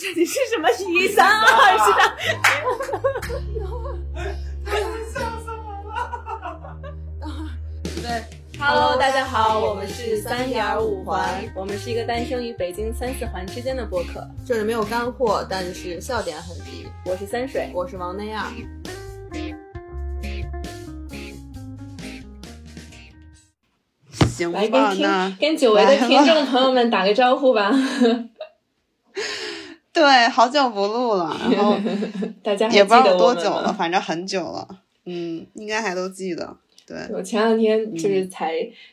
这里是什么一三二是的。对，Hello，大家好，我们是三点五环，我们是一个诞生于北京三四环之间的播客，这里没有干货，但是笑点很低。我是三水，我是王内亚。行来吧，跟那听跟久违的听众朋友们打个招呼吧。对，好久不录了，然后 大家也不知道多久了，反正很久了。嗯，应该还都记得。对，我前两天就是嗯才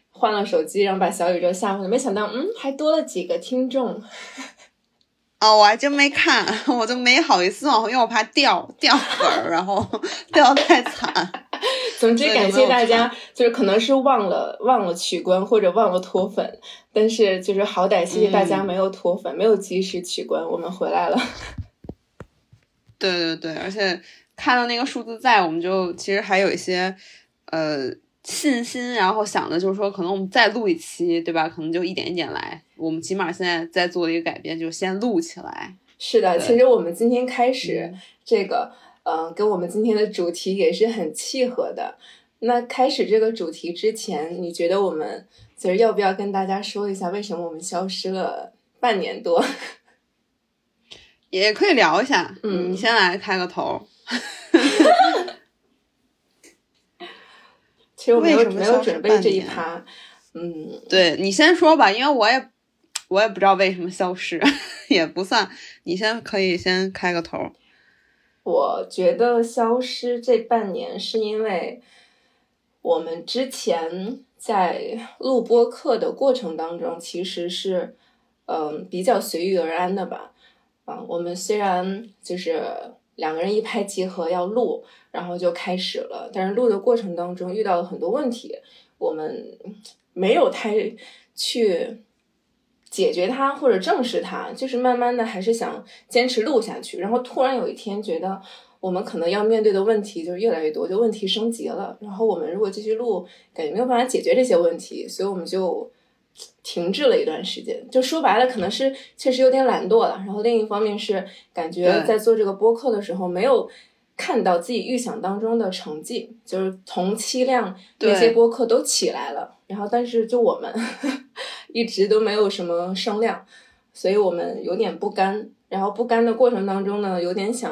换了手机，然后把小宇宙下回来，没想到嗯还多了几个听众。哦，我还真没看，我就没好意思往后，因为我怕掉掉粉儿，然后 掉太惨。总之，感谢大家，就是可能是忘了忘了取关或者忘了脱粉，但是就是好歹谢谢大家嗯没有脱粉，没有及时取关，我们回来了。对对对，而且看到那个数字在，我们就其实还有一些呃信心，然后想的就是说，可能我们再录一期，对吧？可能就一点一点来。我们起码现在在做的一个改变，就先录起来。是的，其实我们今天开始嗯这个，呃，跟我们今天的主题也是很契合的。那开始这个主题之前，你觉得我们就是要不要跟大家说一下，为什么我们消失了半年多？也可以聊一下，嗯你先来开个头。其实我没有没有准备这一趴，嗯，对你先说吧，因为我也我也不知道为什么消失，也不算。你先可以先开个头。我觉得消失这半年是因为我们之前在录播课的过程当中，其实是嗯、比较随遇而安的吧。啊，我们虽然就是两个人一拍即合要录，然后就开始了，但是录的过程当中遇到了很多问题，我们没有太去解决它或者正视它，就是慢慢的还是想坚持录下去。然后突然有一天觉得我们可能要面对的问题就是越来越多，就问题升级了。然后我们如果继续录，感觉没有办法解决这些问题，所以我们就停滞了一段时间。就说白了，可能是确实有点懒惰了。然后另一方面是感觉在做这个播客的时候没有。看到自己预想当中的成绩，就是同期量那些播客都起来了，然后但是就我们 一直都没有什么声量，所以我们有点不甘。然后不甘的过程当中呢，有点想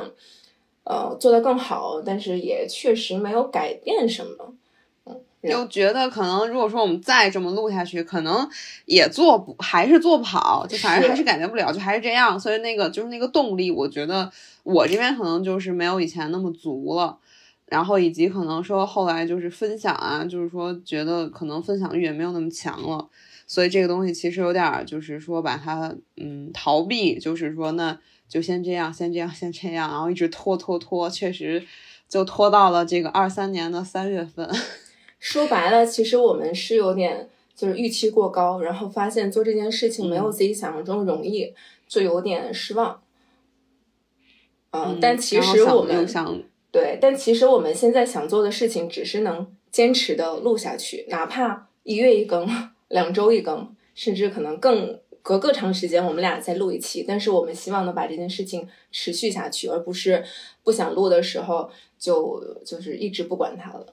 呃做得更好，但是也确实没有改变什么。就觉得可能，如果说我们再这么录下去，可能也做不，还是做不好，就反正还是改变不了，就还是这样。所以那个就是那个动力，我觉得我这边可能就是没有以前那么足了。然后以及可能说后来就是分享啊，就是说觉得可能分享欲也没有那么强了，所以这个东西其实有点儿就是说把它嗯逃避，就是说那就先这样，先这样，先这样，然后一直拖拖拖，确实就拖到了这个二三年的三月份。说白了，其实我们是有点就是预期过高，然后发现做这件事情没有嗯自己想象中容易，就有点失望。嗯，嗯但其实我们对，但其实我们现在想做的事情，只是能坚持的录下去，哪怕一月一更，两周一更，甚至可能更隔个长时间，我们俩再录一期。但是我们希望能把这件事情持续下去，而不是不想录的时候就就是一直不管它了。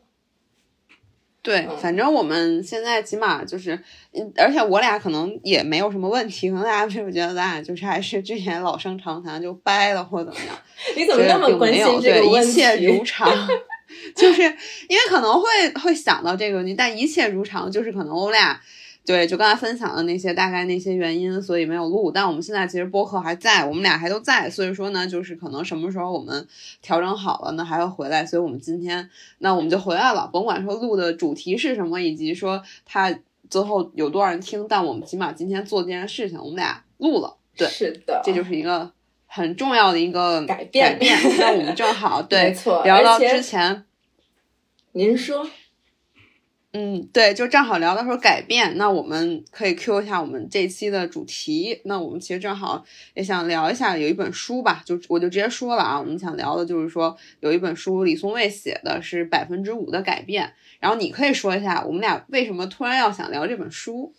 对，嗯反正我们现在起码就是，嗯而且我俩可能也没有什么问题，可能大家就觉得咱俩就是还是之前老生常谈，就掰了或怎么样，你怎么那么关心有这个问一切如？常，就是因为可能会会想到这个问题，但一切如常，就是可能我们俩对就刚才分享的那些大概那些原因，所以没有录。但我们现在其实播客还在，我们俩还都在，所以说呢，就是可能什么时候我们调整好了呢，还会回来。所以我们今天那我们就回来了，甭管说录的主题是什么，以及说它最后有多少人听，但我们起码今天做这件事情，我们俩录了，对，是的，这就是一个很重要的一个改变改变。那我们正好 对没错聊到之前。您说，嗯，对，就正好聊到说改变，那我们可以 Q 一下我们这期的主题。那我们其实正好也想聊一下，有一本书吧，就我就直接说了啊，我们想聊的就是说有一本书李松蔚写的是百分之五的改变，然后你可以说一下我们俩为什么突然要想聊这本书？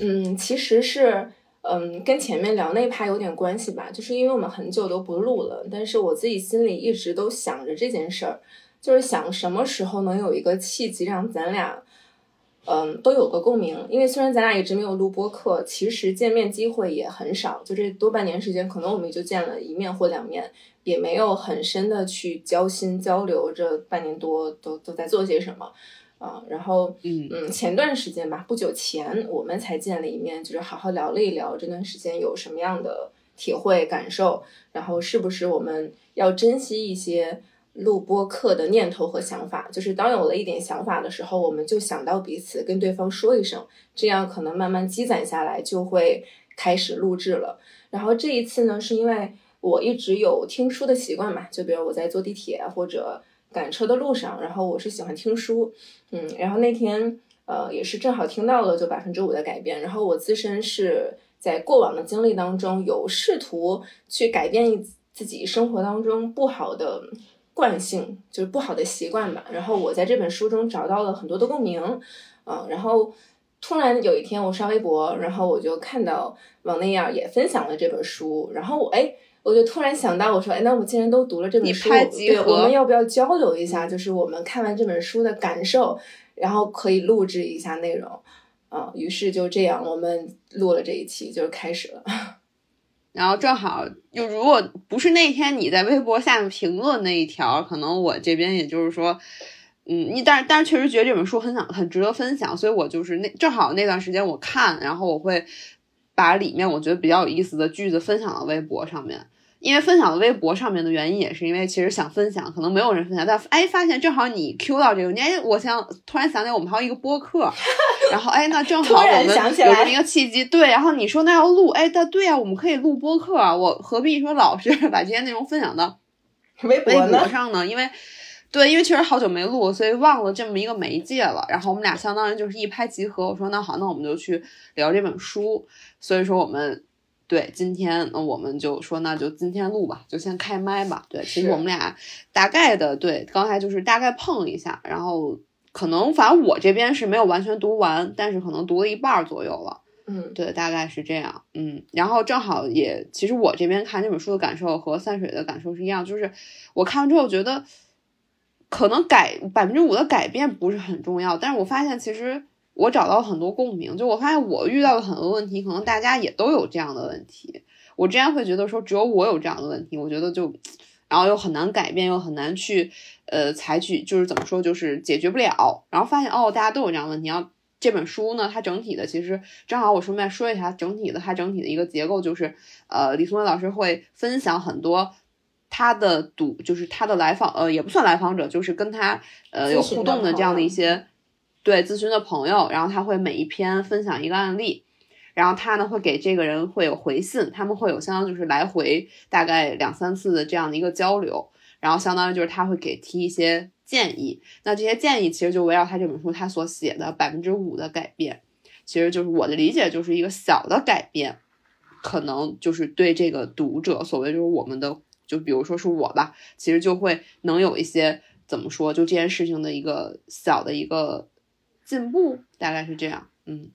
嗯，其实是嗯，跟前面聊那趴有点关系吧，就是因为我们很久都不录了，但是我自己心里一直都想着这件事儿，就是想什么时候能有一个契机让咱俩，嗯，都有个共鸣。因为虽然咱俩一直没有录播课，其实见面机会也很少，就这多半年时间，可能我们也就见了一面或两面，也没有很深的去交心交流。这半年多都都在做些什么？啊，然后，嗯嗯，前段时间吧，不久前我们才见了一面，就是好好聊了一聊这段时间有什么样的体会感受，然后是不是我们要珍惜一些录播课的念头和想法，就是当有了一点想法的时候，我们就想到彼此，跟对方说一声，这样可能慢慢积攒下来，就会开始录制了。然后这一次呢，是因为我一直有听书的习惯嘛，就比如我在坐地铁或者。赶车的路上，然后我是喜欢听书，嗯，然后那天呃也是正好听到了就百分之五的改变，然后我自身是在过往的经历当中有试图去改变自己生活当中不好的惯性，就是不好的习惯吧，然后我在这本书中找到了很多的共鸣，嗯，然后突然有一天我刷微博，然后我就看到王内燕也分享了这本书，然后我哎。我就突然想到，我说，哎，那我们既然都读了这本书，对，我们要不要交流一下？就是我们看完这本书的感受，然后可以录制一下内容，啊，于是就这样，我们录了这一期，就是开始了。然后正好，就如果不是那天你在微博下面评论那一条，可能我这边也就是说，嗯，你但是但是确实觉得这本书很想很值得分享，所以我就是那正好那段时间我看，然后我会把里面我觉得比较有意思的句子分享到微博上面。因为分享的微博上面的原因，也是因为其实想分享，可能没有人分享，但哎，发现正好你 Q 到这个，你哎，我想突然想起来，我们还有一个播客，然后哎，那正 好我们有这么一个契机，对，然后你说那要录，哎，那对啊，我们可以录播客啊，我何必说老是 把这些内容分享到微博上呢？因为对，因为确实好久没录，所以忘了这么一个媒介了。然后我们俩相当于就是一拍即合，我说那好，那我们就去聊这本书。所以说我们。对，今天那我们就说，那就今天录吧，就先开麦吧。对，其实我们俩大概的，对，刚才就是大概碰一下，然后可能反正我这边是没有完全读完，但是可能读了一半左右了。嗯，对，大概是这样。嗯，然后正好也，其实我这边看这本书的感受和散水的感受是一样，就是我看完之后觉得，可能改百分之五的改变不是很重要，但是我发现其实。我找到很多共鸣，就我发现我遇到的很多问题，可能大家也都有这样的问题。我之前会觉得说只有我有这样的问题，我觉得就，然后又很难改变，又很难去呃采取，就是怎么说，就是解决不了。然后发现哦，大家都有这样的问题。然后这本书呢，它整体的其实正好我顺便说一下，整体的它整体的一个结构就是，呃，李松蔚老师会分享很多他的读，就是他的来访，呃，也不算来访者，就是跟他呃有互动的这样的一些。对咨询的朋友，然后他会每一篇分享一个案例，然后他呢会给这个人会有回信，他们会有相当就是来回大概两三次的这样的一个交流，然后相当于就是他会给提一些建议，那这些建议其实就围绕他这本书他所写的百分之五的改变，其实就是我的理解就是一个小的改变，可能就是对这个读者所谓就是我们的，就比如说是我吧，其实就会能有一些怎么说，就这件事情的一个小的一个。进步大概是这样，嗯，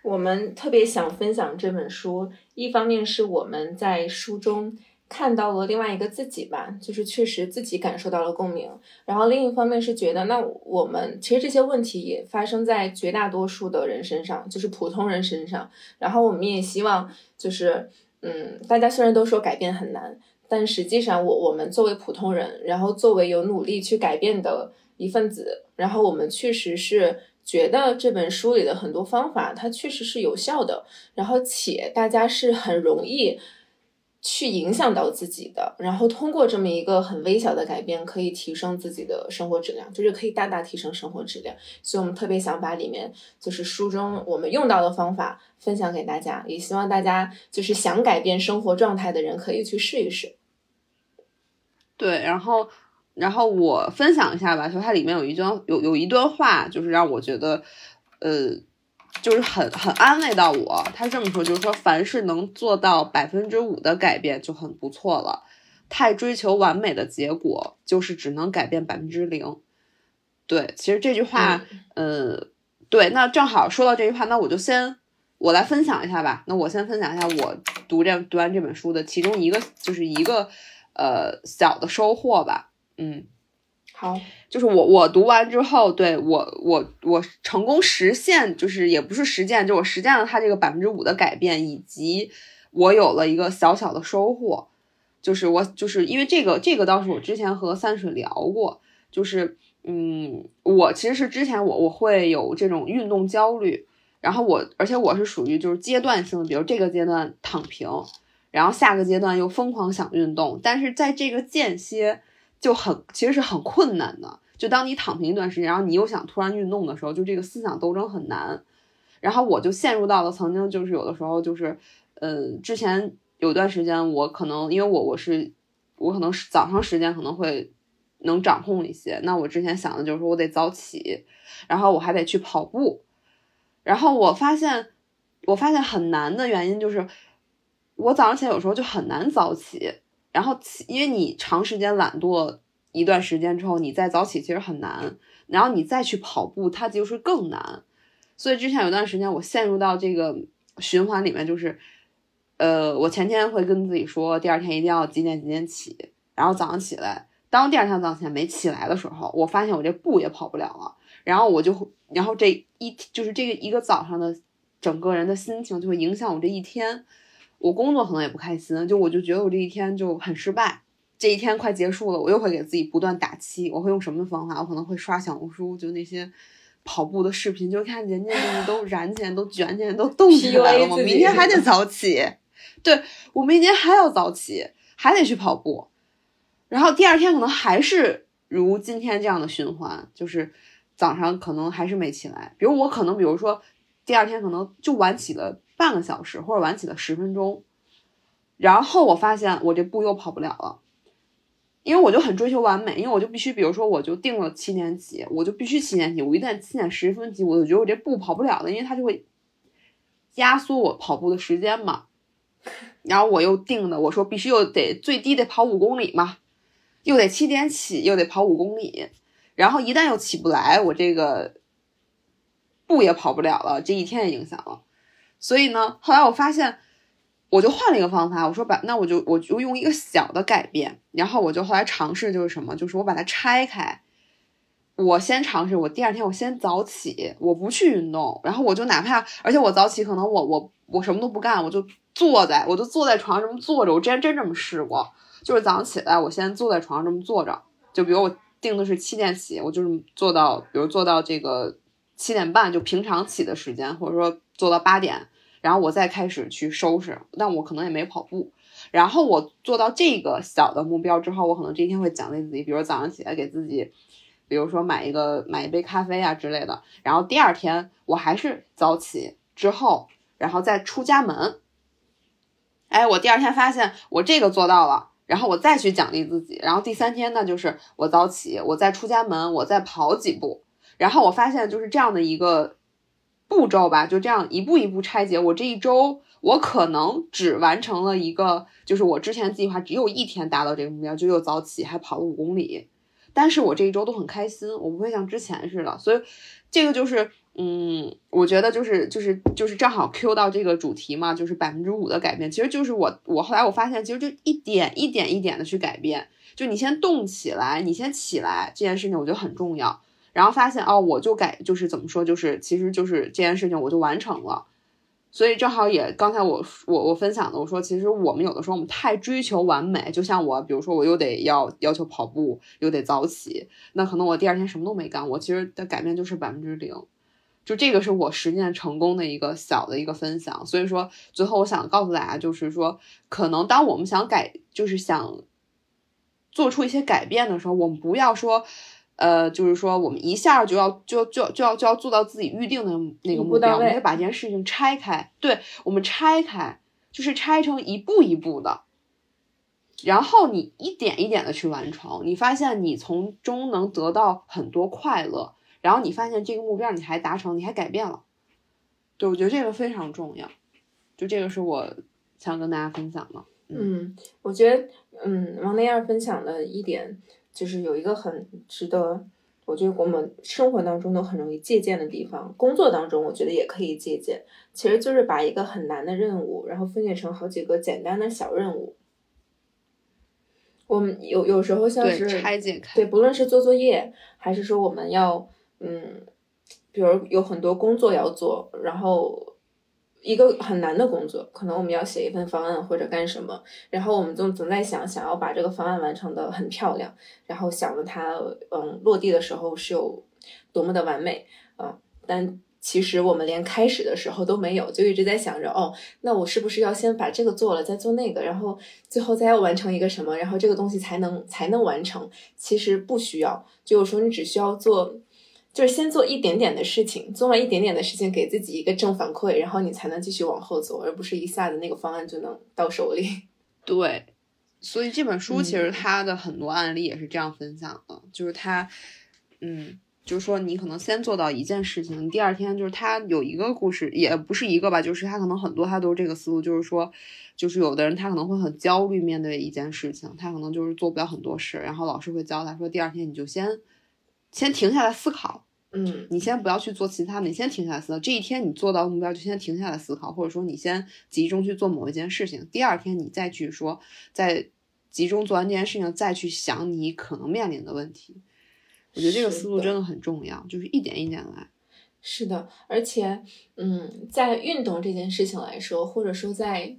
我们特别想分享这本书，一方面是我们在书中看到了另外一个自己吧，就是确实自己感受到了共鸣，然后另一方面是觉得，那我们其实这些问题也发生在绝大多数的人身上，就是普通人身上，然后我们也希望，就是，嗯，大家虽然都说改变很难，但实际上我我们作为普通人，然后作为有努力去改变的。一份子，然后我们确实是觉得这本书里的很多方法，它确实是有效的，然后且大家是很容易去影响到自己的，然后通过这么一个很微小的改变，可以提升自己的生活质量，就是可以大大提升生活质量。所以我们特别想把里面就是书中我们用到的方法分享给大家，也希望大家就是想改变生活状态的人可以去试一试。对，然后。然后我分享一下吧，就它里面有一段有有一段话，就是让我觉得，呃，就是很很安慰到我。他这么说，就是说，凡是能做到百分之五的改变就很不错了。太追求完美的结果，就是只能改变百分之零。对，其实这句话，呃，对，那正好说到这句话，那我就先我来分享一下吧。那我先分享一下我读这读完这本书的其中一个，就是一个呃小的收获吧。嗯，好，就是我我读完之后，对我我我成功实现，就是也不是实践，就我实践了他这个百分之五的改变，以及我有了一个小小的收获。就是我就是因为这个这个倒是我之前和三水聊过，就是嗯，我其实是之前我我会有这种运动焦虑，然后我而且我是属于就是阶段性的，比如这个阶段躺平，然后下个阶段又疯狂想运动，但是在这个间歇就很其实是很困难的。就当你躺平一段时间，然后你又想突然运动的时候，就这个思想斗争很难。然后我就陷入到了曾经就是有的时候就是呃之前。有段时间，我可能因为我我是我可能是早上时间可能会能掌控一些。那我之前想的就是说我得早起，然后我还得去跑步。然后我发现我发现很难的原因就是我早上起来有时候就很难早起。然后因为你长时间懒惰一段时间之后，你再早起其实很难。然后你再去跑步，它就是更难。所以之前有段时间我陷入到这个循环里面，就是。呃，我前天会跟自己说，第二天一定要几点几点起，然后早上起来，当第二天早上起来没起来的时候，我发现我这步也跑不了了，然后我就，然后这一就是这个一个早上的整个人的心情就会影响我这一天，我工作可能也不开心，就我就觉得我这一天就很失败，这一天快结束了，我又会给自己不断打气，我会用什么方法？我可能会刷小红书，就那些跑步的视频，就看人家就是都燃起来，都卷起来，都动起来了，我明天还得早起。对我明天还要早起，还得去跑步，然后第二天可能还是如今天这样的循环，就是早上可能还是没起来。比如我可能，比如说第二天可能就晚起了半个小时，或者晚起了十分钟，然后我发现我这步又跑不了了，因为我就很追求完美，因为我就必须，比如说我就定了七点起，我就必须七点起，我一旦七点十分起，我就觉得我这步跑不了了，因为它就会压缩我跑步的时间嘛。然后我又定的，我说必须又得最低得跑五公里嘛，又得七点起，又得跑五公里，然后一旦又起不来，我这个步也跑不了了，这一天也影响了。所以呢，后来我发现，我就换了一个方法，我说把那我就我就用一个小的改变，然后我就后来尝试就是什么，就是我把它拆开，我先尝试，我第二天我先早起，我不去运动，然后我就哪怕，而且我早起可能我我我什么都不干，我就。坐在我就坐在床上这么坐着，我之前真这么试过，就是早上起来，我先坐在床上这么坐着，就比如我定的是七点起，我就是做到，比如做到这个七点半，就平常起的时间，或者说做到八点，然后我再开始去收拾，但我可能也没跑步，然后我做到这个小的目标之后，我可能这一天会奖励自己，比如早上起来给自己，比如说买一个买一杯咖啡啊之类的，然后第二天我还是早起之后，然后再出家门。哎，我第二天发现我这个做到了，然后我再去奖励自己，然后第三天呢，就是我早起，我再出家门，我再跑几步，然后我发现就是这样的一个步骤吧，就这样一步一步拆解。我这一周我可能只完成了一个，就是我之前计划只有一天达到这个目标，就又早起还跑了五公里，但是我这一周都很开心，我不会像之前似的，所以这个就是。嗯，我觉得就是就是就是正好 Q 到这个主题嘛，就是百分之五的改变，其实就是我我后来我发现，其实就一点一点一点的去改变，就你先动起来，你先起来这件事情，我觉得很重要。然后发现哦，我就改，就是怎么说，就是其实就是这件事情我就完成了。所以正好也刚才我我我分享的，我说其实我们有的时候我们太追求完美，就像我，比如说我又得要要求跑步，又得早起，那可能我第二天什么都没干，我其实的改变就是百分之零。就这个是我实践成功的一个小的一个分享，所以说最后我想告诉大家，就是说，可能当我们想改，就是想做出一些改变的时候，我们不要说，呃，就是说我们一下就要就就就要就要做到自己预定的那个目标，我们得把这件事情拆开，对我们拆开，就是拆成一步一步的，然后你一点一点的去完成，你发现你从中能得到很多快乐。然后你发现这个目标你还达成，你还改变了，对我觉得这个非常重要，就这个是我想跟大家分享的。嗯，我觉得，嗯，王雷二分享的一点就是有一个很值得我觉得我们生活当中都很容易借鉴的地方，工作当中我觉得也可以借鉴。其实就是把一个很难的任务，然后分解成好几个简单的小任务。我们有有时候像是拆解开，对，不论是做作业，还是说我们要，嗯，比如有很多工作要做，然后一个很难的工作，可能我们要写一份方案或者干什么，然后我们总总在想，想要把这个方案完成的很漂亮，然后想着它，嗯，落地的时候是有多么的完美，啊、但其实我们连开始的时候都没有，就一直在想着，哦，那我是不是要先把这个做了，再做那个，然后最后再要完成一个什么，然后这个东西才能才能完成。其实不需要，就是说你只需要做，就是先做一点点的事情，做完一点点的事情，给自己一个正反馈，然后你才能继续往后走，而不是一下子那个方案就能到手里。对，所以这本书其实嗯它的很多案例也是这样分享的，就是它，嗯，就是说你可能先做到一件事情，第二天就是它有一个故事，也不是一个吧，就是它可能很多它都是这个思路，就是说，就是有的人他可能会很焦虑面对一件事情，他可能就是做不了很多事，然后老师会教他说，第二天你就先先停下来思考，嗯你先不要去做其他的，你先停下来思考。这一天你做到目标，就先停下来思考，或者说你先集中去做某一件事情。第二天你再去说，再集中做完这件事情，再去想你可能面临的问题。我觉得这个思路真的很重要，就是一点一点来。是的，而且，嗯，在运动这件事情来说，或者说在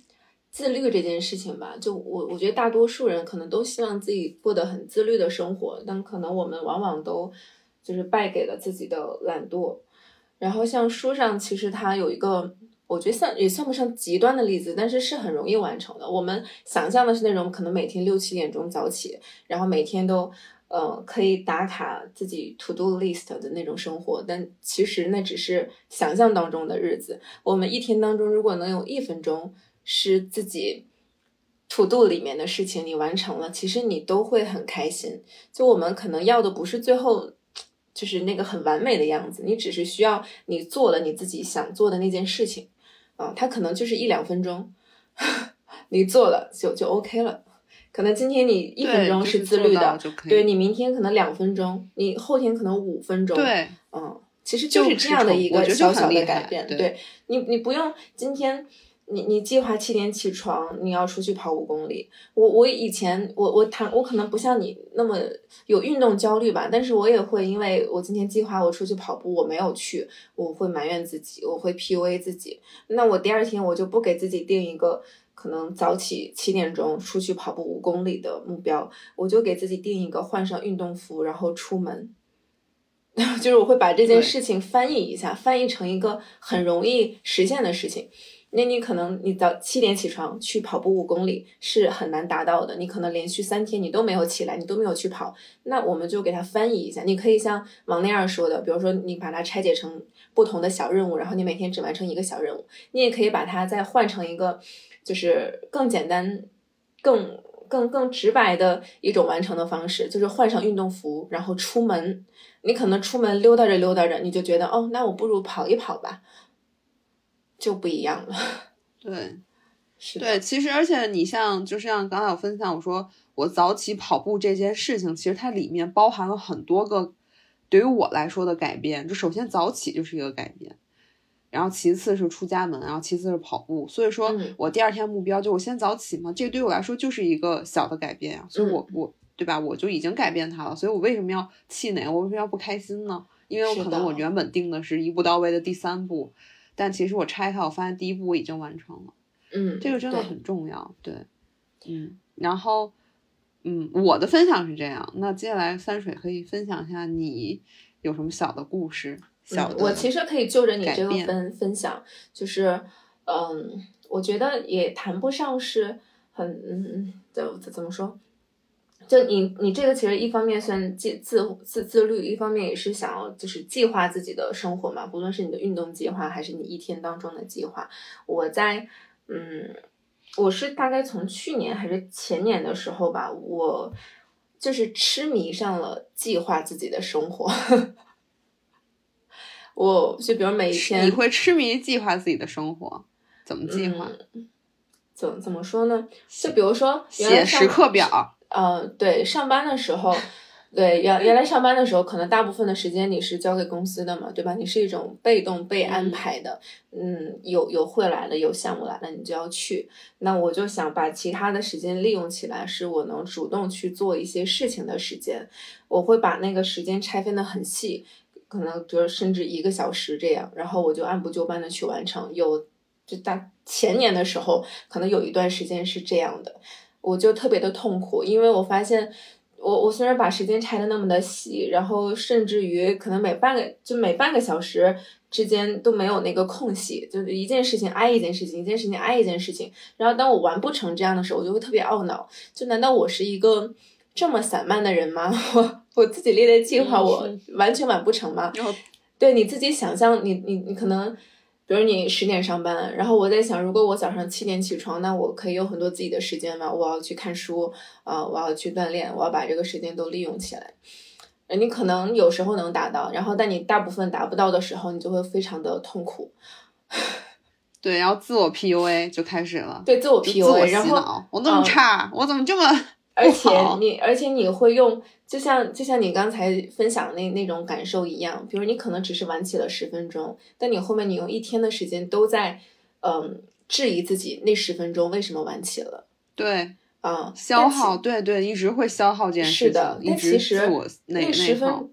自律这件事情吧，就我我觉得大多数人可能都希望自己过得很自律的生活，但可能我们往往都就是败给了自己的懒惰。然后像书上其实它有一个，我觉得算也算不上极端的例子，但是是很容易完成的。我们想象的是那种可能每天六七点钟早起，然后每天都呃可以打卡自己 to do list 的那种生活，但其实那只是想象当中的日子。我们一天当中如果能有一分钟是自己 to do 里面的事情，你完成了，其实你都会很开心。就我们可能要的不是最后。就是那个很完美的样子，你只是需要你做了你自己想做的那件事情，啊，它可能就是一两分钟，你做了就就 OK 了。可能今天你一分钟是自律的，对你明天可能两分钟，你后天可能五分钟，对，嗯，其实就是这样的一个小小的改变，对你你不用今天。你你计划七点起床，你要出去跑五公里。我我以前我我谈我可能不像你那么有运动焦虑吧，但是我也会因为我今天计划我出去跑步，我没有去，我会埋怨自己，我会 PUA 自己。那我第二天我就不给自己定一个可能早起七点钟出去跑步五公里的目标，我就给自己定一个换上运动服然后出门。就是我会把这件事情翻译一下，翻译成一个很容易实现的事情。那你可能你早七点起床去跑步五公里是很难达到的，你可能连续三天你都没有起来，你都没有去跑，那我们就给它翻译一下。你可以像王那样说的，比如说你把它拆解成不同的小任务，然后你每天只完成一个小任务。你也可以把它再换成一个就是更简单、更更更直白的一种完成的方式，就是换上运动服，然后出门。你可能出门溜达着溜达着，你就觉得哦，那我不如跑一跑吧，就不一样了。对，是，对，其实而且你像，就像刚才我分享，我说我早起跑步这件事情，其实它里面包含了很多个对于我来说的改变。就首先早起就是一个改变，然后其次是出家门，然后其次是跑步。所以说嗯我第二天目标就我先早起嘛，这对我来说就是一个小的改变啊。所以我嗯我对吧，我就已经改变它了。所以我为什么要气馁？我为什么要不开心呢？因为我可能我原本定的是一步到位的第三步，但其实我拆开，我发现第一步我已经完成了。嗯，这个真的很重要，对，嗯，然后，嗯，我的分享是这样，那接下来三水可以分享一下你有什么小的故事，小的，嗯我其实可以就着你这个分分享，就是嗯，我觉得也谈不上是很嗯，怎怎怎么说？就你你这个其实一方面算自自自自律，一方面也是想要就是计划自己的生活嘛，不论是你的运动计划还是你一天当中的计划。我在嗯，我是大概从去年还是前年的时候吧，我就是痴迷上了计划自己的生活。我就比如每一天你会痴迷计划自己的生活，怎么计划？嗯怎怎么说呢？就比如说写时刻表，呃，对，上班的时候，对，原原来上班的时候，可能大部分的时间你是交给公司的嘛，对吧？你是一种被动被安排的，嗯，有有会来了，有项目来了，你就要去。那我就想把其他的时间利用起来，是我能主动去做一些事情的时间。我会把那个时间拆分的很细，可能就甚至一个小时这样，然后我就按部就班的去完成。有就大前年的时候，可能有一段时间是这样的，我就特别的痛苦，因为我发现。我我虽然把时间拆的那么的细，然后甚至于可能每半个就每半个小时之间都没有那个空隙，就是一件事情挨一件事情，一件事情挨一件事情。然后当我完不成这样的时候，我就会特别懊恼。就难道我是一个这么散漫的人吗？我我自己列的计划，我完全完不成吗？对你自己想象，你你你可能。比如你十点上班，然后我在想，如果我早上七点起床，那我可以有很多自己的时间嘛？我要去看书啊，我要去锻炼，我要把这个时间都利用起来。你可能有时候能达到，然后但你大部分达不到的时候，你就会非常的痛苦。对，然后自我 PUA 就开始了。对，自我 PUA，然后我这么差，我怎么这么而且你，而且你会用。就像就像你刚才分享那那种感受一样，比如你可能只是晚起了十分钟，但你后面你用一天的时间都在，嗯，质疑自己那十分钟为什么晚起了。对，啊，消耗，对对，一直会消耗这件事情。是的，但其实那十分，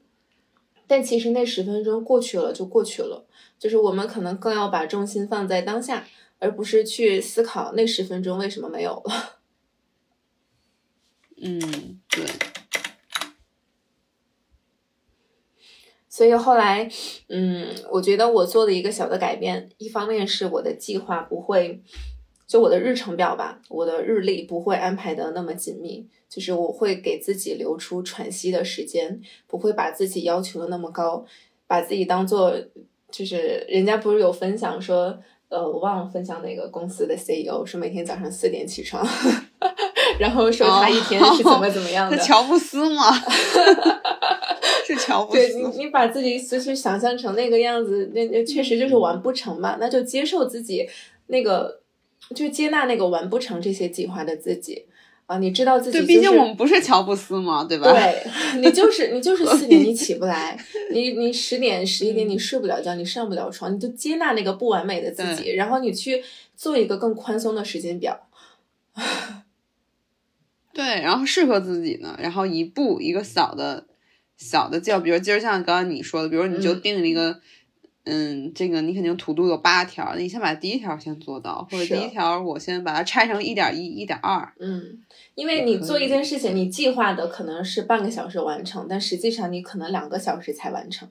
但其实那十分钟过去了就过去了，就是我们可能更要把重心放在当下，而不是去思考那十分钟为什么没有了。嗯，对。所以后来，嗯，我觉得我做了一个小的改变，一方面是我的计划不会，就我的日程表吧，我的日历不会安排的那么紧密，就是我会给自己留出喘息的时间，不会把自己要求的那么高，把自己当做，就是人家不是有分享说，呃，我忘了分享哪个公司的 CEO 说每天早上四点起床，然后说他一天是怎么怎么样的，乔布斯吗？是乔布斯。对你，你把自己就是想象成那个样子，那那确实就是完不成嘛。那就接受自己那个，就接纳那个完不成这些计划的自己啊。你知道自己，对，毕竟我们不是乔布斯嘛，对吧？对，你就是你就是四点你起不来，你你十点十一点你睡不了觉，你上不了床，你就接纳那个不完美的自己，然后你去做一个更宽松的时间表。对，然后适合自己呢，然后一步一个小的。小的叫，比如今儿像刚刚你说的，比如你就定了一个，嗯，这个你肯定图度有八条，你先把第一条先做到，或者第一条我先把它拆成一点一、一点二。嗯，因为你做一件事情，你计划的可能是半个小时完成，但实际上你可能两个小时才完成。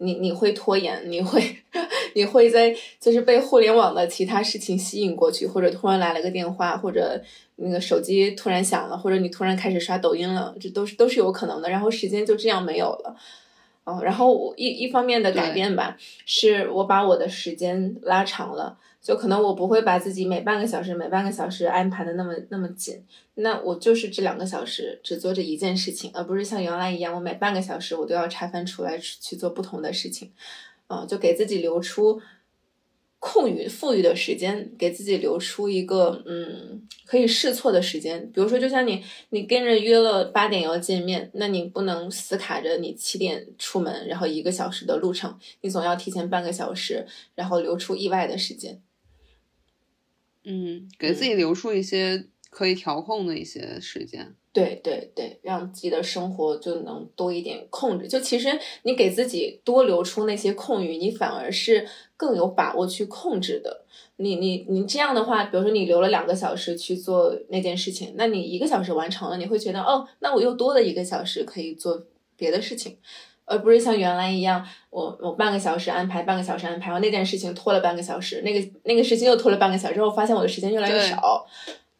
你你会拖延，你会 你会在就是被互联网的其他事情吸引过去，或者突然来了个电话，或者。那个手机突然响了，或者你突然开始刷抖音了，这都是都是有可能的。然后时间就这样没有了，嗯，然后一一方面的改变吧，是我把我的时间拉长了，就可能我不会把自己每半个小时每半个小时安排的那么那么紧，那我就是这两个小时只做这一件事情，而不是像原来一样，我每半个小时我都要拆分出来去做不同的事情，嗯，就给自己留出。空余富裕的时间，给自己留出一个嗯可以试错的时间。比如说，就像你你跟人约了八点要见面，那你不能死卡着你七点出门，然后一个小时的路程，你总要提前半个小时，然后留出意外的时间。嗯，给自己留出一些可以调控的一些时间。对对对，让自己的生活就能多一点控制。就其实你给自己多留出那些空余，你反而是更有把握去控制的。你你你这样的话，比如说你留了两个小时去做那件事情，那你一个小时完成了，你会觉得哦，那我又多了一个小时可以做别的事情，而不是像原来一样，我我半个小时安排，半个小时安排，然后那件事情拖了半个小时，那个那个事情又拖了半个小时，之后发现我的时间越来越少。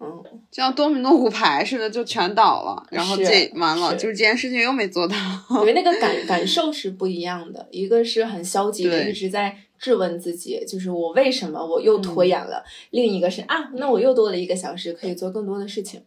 嗯，就像多米诺骨牌似的，就全倒了，然后这完了，就是这件事情又没做到。因为那个感感受是不一样的，一个是很消极的，一直在质问自己，就是我为什么我又拖延了；另一个是啊，那我又多了一个小时，可以做更多的事情。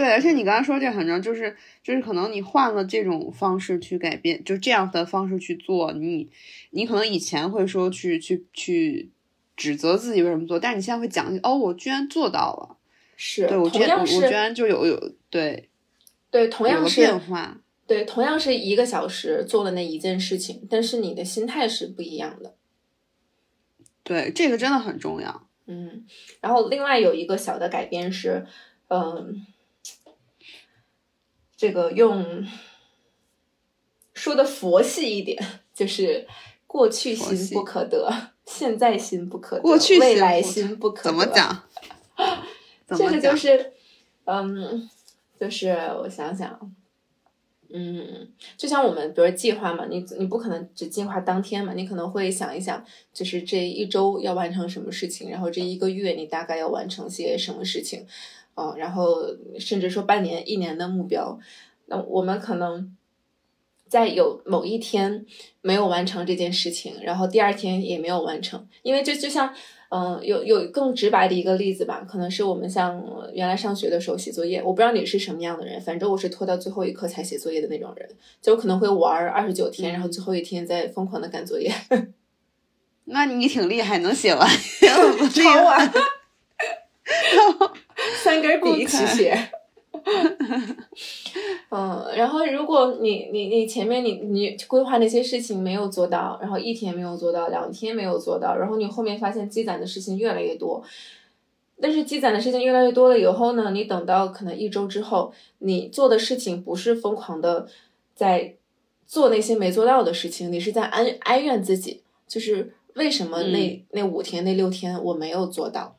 对，而且你刚才说这很重要，就是就是可能你换了这种方式去改变，就这样的方式去做，你你可能以前会说去去去。指责自己为什么做，但是你现在会讲哦，我居然做到了，是对我居然我居然就有有对，对，同样是变化。对，同样是一个小时做了那一件事情，但是你的心态是不一样的。对，这个真的很重要。嗯，然后另外有一个小的改变是，嗯，这个用说的佛系一点，就是过去心不可得，现在心不可得，过去未来心不可得。怎么？讲？怎这个就？是，嗯，就是我想想，嗯，就像我们比如计划嘛，你你不可能只计划当天嘛，你可能会想一想，就是这一周要完成什么事情，然后这一个月你大概要完成些什么事情，嗯，然后甚至说半年、一年的目标，那我们可能。在有某一天没有完成这件事情，然后第二天也没有完成，因为这就像嗯，有有更直白的一个例子吧，可能是我们像呃原来上学的时候写作业，我不知道你是什么样的人，反正我是拖到最后一刻才写作业的那种人，就可能会玩二十九天，然后最后一天再疯狂的赶作业，那你挺厉害，能写完。超晚，三根笔一起写。嗯，然后如果你你你前面你你规划那些事情没有做到，然后一天没有做到，两天没有做到，然后你后面发现积攒的事情越来越多，但是积攒的事情越来越多了以后呢，你等到可能一周之后，你做的事情不是疯狂的在做那些没做到的事情，你是在哀哀怨自己，就是为什么那、那五天那六天我没有做到。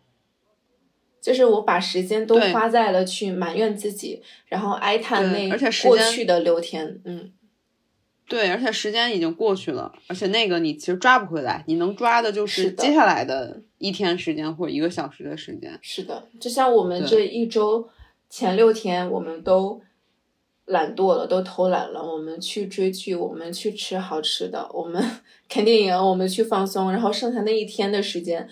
就是我把时间都花在了去埋怨自己，然后哀叹那过去的六天，嗯，对，而且时间已经过去了，而且那个你其实抓不回来，你能抓的就是接下来的一天时间或者一个小时的时间。是的，就像我们这一周前六天，我们都懒惰了，都偷懒了，我们去追剧，我们去吃好吃的，我们 看电影，我们去放松，然后剩下那一天的时间，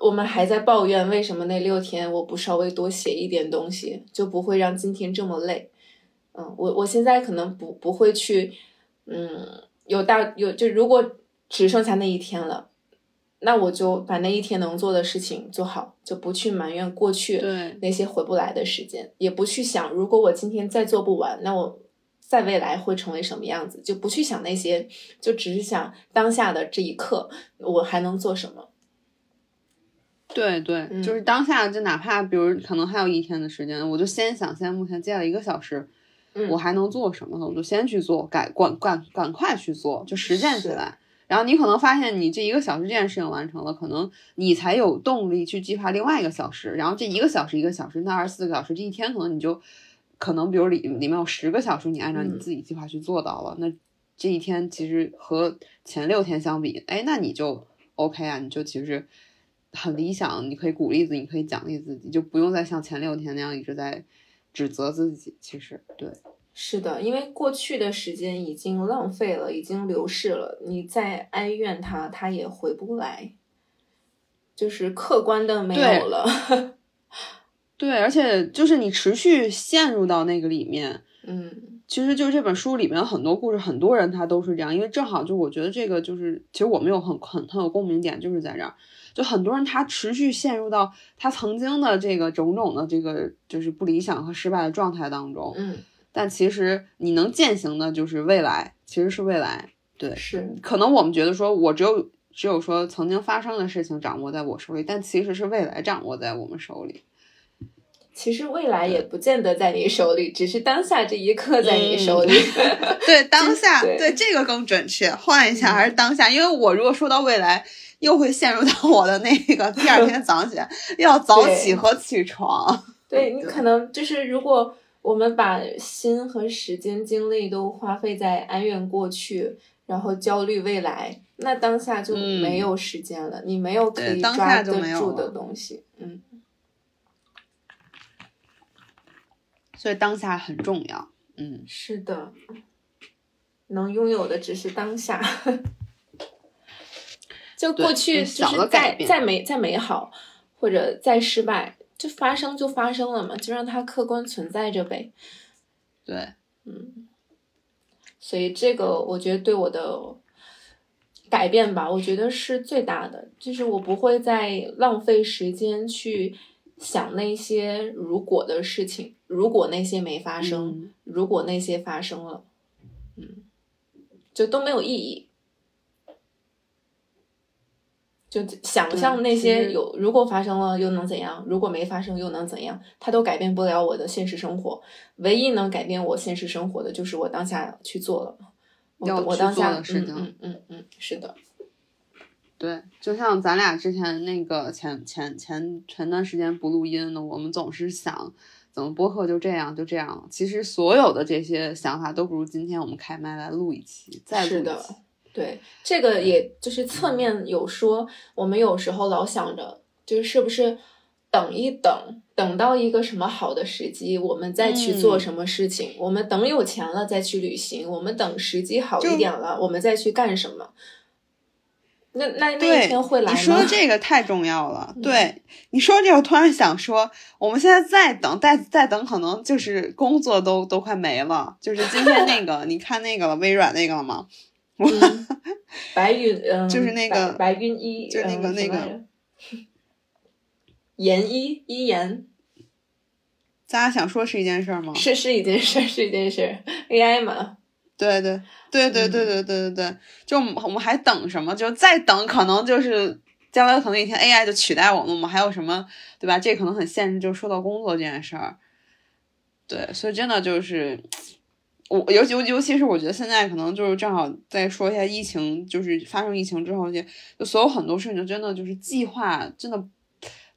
我们还在抱怨为什么那六天我不稍微多写一点东西，就不会让今天这么累。嗯，我我现在可能不不会去，嗯，有大有就如果只剩下那一天了。那我就把那一天能做的事情做好，就不去埋怨过去对那些回不来的时间，也不去想如果我今天再做不完，那我在未来会成为什么样子，就不去想那些，就只是想当下的这一刻我还能做什么。对对，嗯就是当下，就哪怕比如可能还有一天的时间，我就先想，现在目前接下来一个小时，嗯我还能做什么呢？我就先去做，赶赶赶赶快去做，就实践起来。然后你可能发现，你这一个小时这件事情完成了，可能你才有动力去计划另外一个小时。然后这一个小时一个小时，那二十四个小时，这一天可能你就可能比如里里面有十个小时，你按照你嗯自己计划去做到了，那这一天其实和前六天相比，哎，那你就 OK 啊，你就其实很理想，你可以鼓励自己，你可以奖励自己，就不用再像前六天那样一直在指责自己。其实对。是的，因为过去的时间已经浪费了，已经流逝了，你再哀怨他，他也回不来，就是客观的没有了。对，而且就是你持续陷入到那个里面，嗯其实就是这本书里面有很多故事，很多人他都是这样，因为正好就我觉得这个就是，其实我们有很很很有共鸣点，就是在这儿，就很多人他持续陷入到他曾经的这个种种的这个就是不理想和失败的状态当中，嗯，但其实你能践行的就是未来，其实是未来，对，是可能我们觉得说我只有只有说曾经发生的事情掌握在我手里，但其实是未来掌握在我们手里。其实未来也不见得在你手里，只是当下这一刻在你手里。对当下，对对这个更准确。换一下嗯还是当下，因为我如果说到未来，又会陷入到我的那个第二天早上起来要早起和起床。对你可能就是，如果我们把心和时间、精力都花费在哀怨过去，然后焦虑未来，那当下就嗯没有时间了，你没有可以抓下就没有得住的东西。嗯，所以当下很重要。嗯，是的，能拥有的只是当下。就过去就是再再美再美好，或者再失败，就发生就发生了嘛，就让它客观存在着呗。对，嗯所以这个我觉得对我的改变吧，我觉得是最大的，就是我不会再浪费时间去想那些如果的事情，如果那些没发生，嗯如果那些发生了，嗯，就都没有意义。就想象那些有如果发生了又能怎样？如果没发生又能怎样？它都改变不了我的现实生活。唯一能改变我现实生活的就是我当下去做了。我我当下的事情嗯嗯是的，对，就像咱俩之前那个前前前前段时间不录音呢，我们总是想怎么播客就这样就这样。其实所有的这些想法都不如今天我们开麦来录一期，再录是的一期。对，这个也就是侧面有说，我们有时候老想着，就是是不是等一等，等到一个什么好的时机，我们再去做嗯什么事情。我们等有钱了再去旅行，我们等时机好一点了，我们再去干什么？那那那一，天会来吗？你说的这个太重要了。嗯对你说这个，我突然想说，我们现在再等，再再等，可能就是工作都都快没了。就是今天那个，你看那个了，微软那个了吗？嗯 白云，嗯，就是那个白白云一，就那个嗯那个，什么来着研一一言，大家想说是一件事儿吗？是是一件事，是一件事，AI 嘛，对对对对对对对对对，就我们还等什么？就再等，可能就是将来可能有一天 AI 就取代我们，我们还有什么对吧？这可能很现实，就说到工作这件事儿。对，所以真的就是我尤其尤其是我觉得现在可能就是正好再说一下疫情，就是发生疫情之后，就就所有很多事情真的就是计划真的